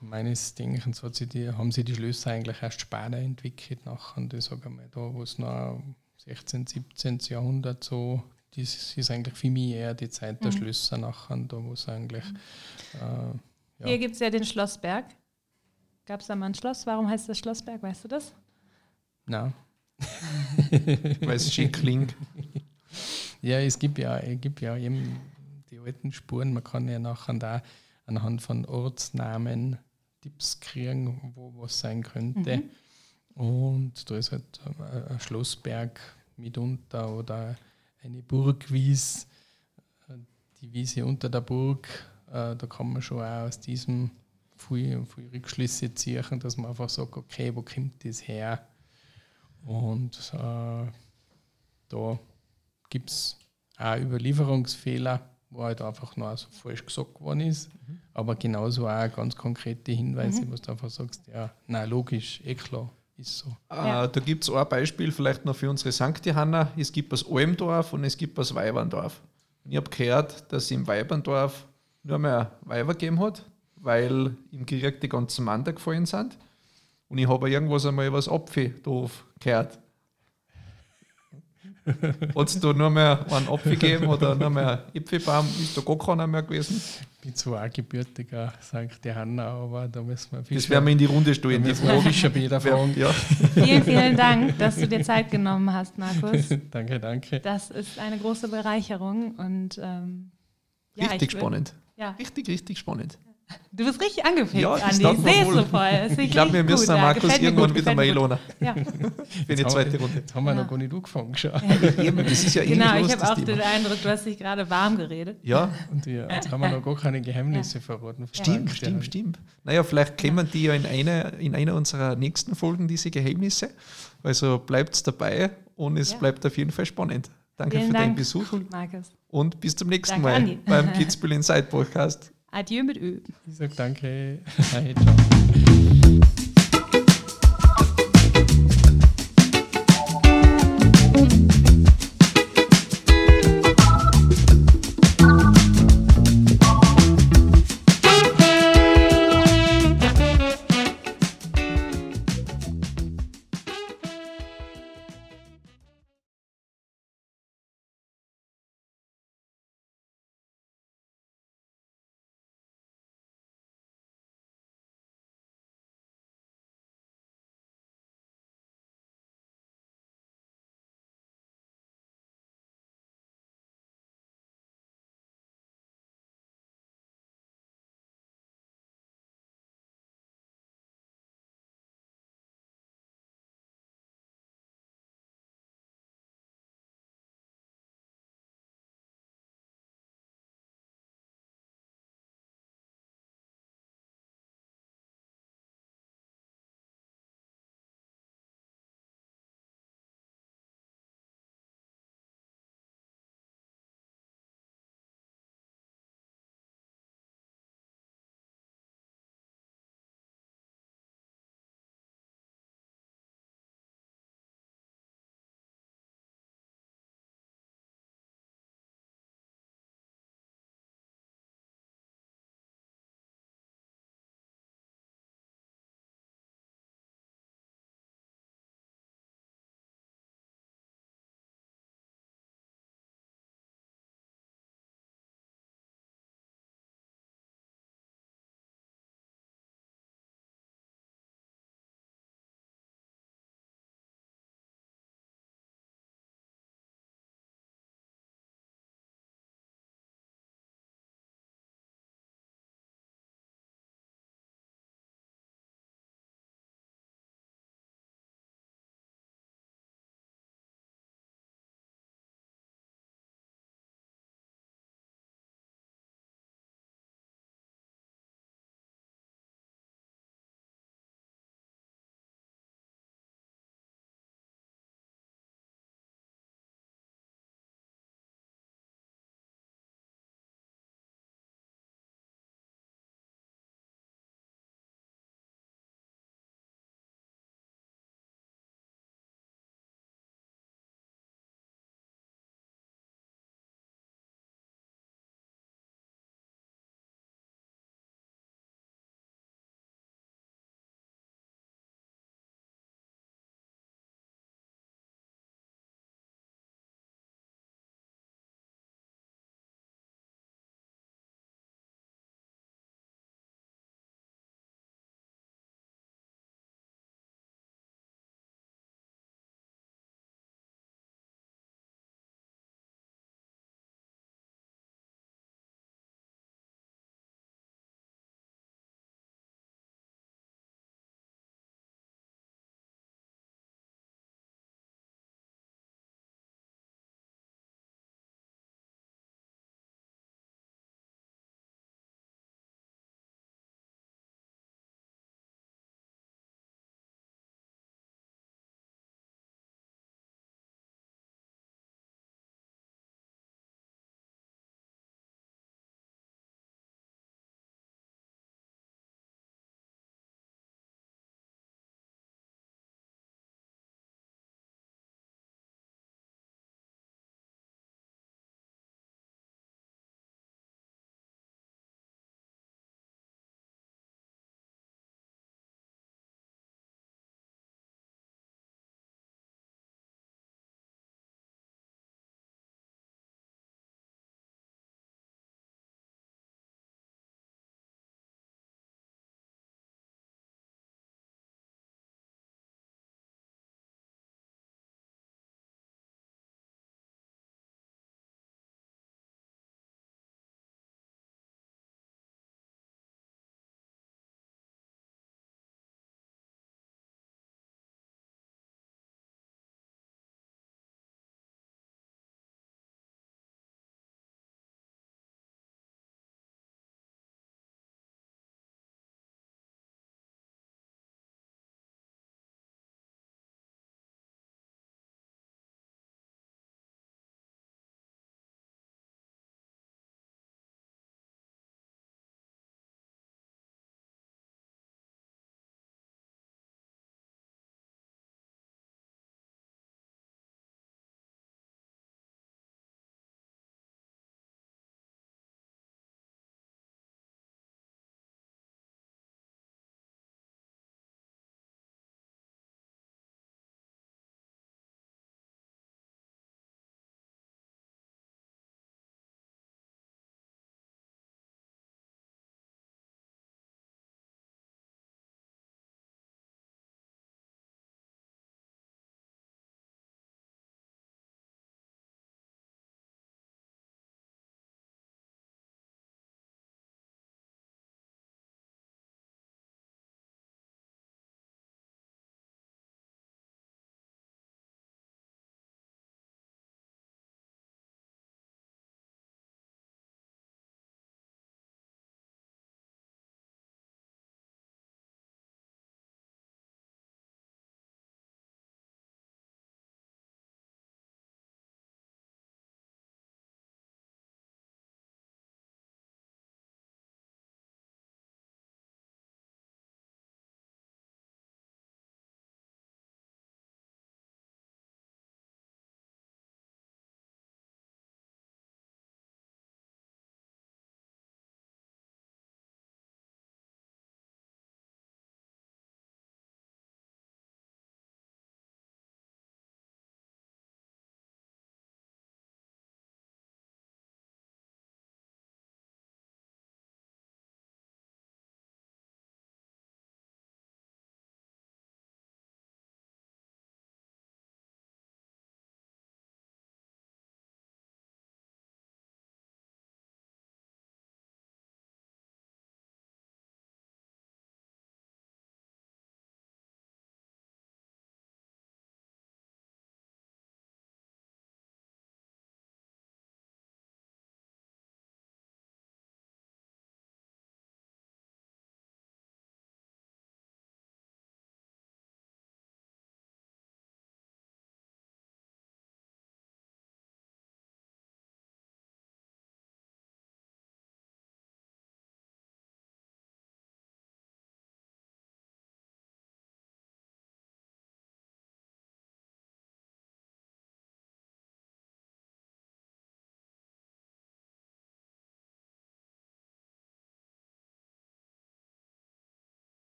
meines Denkens hat sie die, haben sie die Schlösser eigentlich erst später entwickelt, nachher, ich sage mal, da, wo es noch 16., 17. Jahrhundert so das ist eigentlich für mich eher die Zeit der mhm. Schlösser nachher, da wo es eigentlich. Äh, ja. Hier gibt es ja den Schlossberg. Gab es da mal ein Schloss? Warum heißt das Schlossberg? Weißt du das? Nein. Weil es schick klingt. Ja, es gibt ja, es gibt ja eben die alten Spuren. Man kann ja nachher da anhand von Ortsnamen Tipps kriegen, wo was sein könnte. Mhm. Und da ist halt ein Schlossberg mitunter oder eine Burgwies, äh, die Wiese unter der Burg, äh, da kann man schon auch aus diesem viele, viele Rückschlüsse ziehen, dass man einfach sagt, okay, wo kommt das her? Und äh, da gibt es auch Überlieferungsfehler, wo halt einfach noch so falsch gesagt worden ist, mhm. aber genauso auch ganz konkrete Hinweise, mhm. wo du einfach sagst, ja, na logisch, eh klar, ist so. Äh, Da gibt es ein Beispiel vielleicht noch für unsere St. Johanna. Es gibt das Almdorf und es gibt das Weiberndorf. Ich habe gehört, dass es im Weiberndorf nur mehr Weiber gegeben hat, weil im Krieg die ganzen Männer gefallen sind. Und ich habe irgendwas einmal was Apfeldorf gehört. Hat es da nur mehr einen Apfel gegeben oder nur mehr Äpfelbaum? Ist da gar keiner mehr gewesen? Ich bin zwar auch gebürtiger St. Johanna, aber da müssen wir viel. Das werden wir in die Runde stellen. Die Frage ist schon wieder fragen. Ja. Vielen, vielen Dank, dass du dir Zeit genommen hast, Markus. danke, danke. Das ist eine große Bereicherung und ähm, ja, richtig spannend. Ja. Richtig, richtig spannend. Du bist richtig angefixt, ja, Andi. Ich sehe es so voll. Ich glaube, wir müssen gut, Markus ja, irgendwann wieder mal einladen. Ja. Für die zweite Runde. Jetzt haben wir ja. noch gar nicht angefangen. Ja. das ist ja genau, ich habe auch den Eindruck, du hast dich gerade warm geredet. Ja. Und ja, jetzt haben wir noch gar keine Geheimnisse verraten. Stimmt, stimmt, stimmt. Naja, vielleicht kommen die ja in einer, in einer unserer nächsten Folgen, diese Geheimnisse. Also bleibt dabei und es bleibt auf jeden Fall spannend. Danke Vielen für Dank, deinen Besuch. Markus. Und bis zum nächsten Danke, Mal Andi. beim Kitzbühel Inside Podcast. Adieu mit Ö. Ich sage danke. Hey, ciao.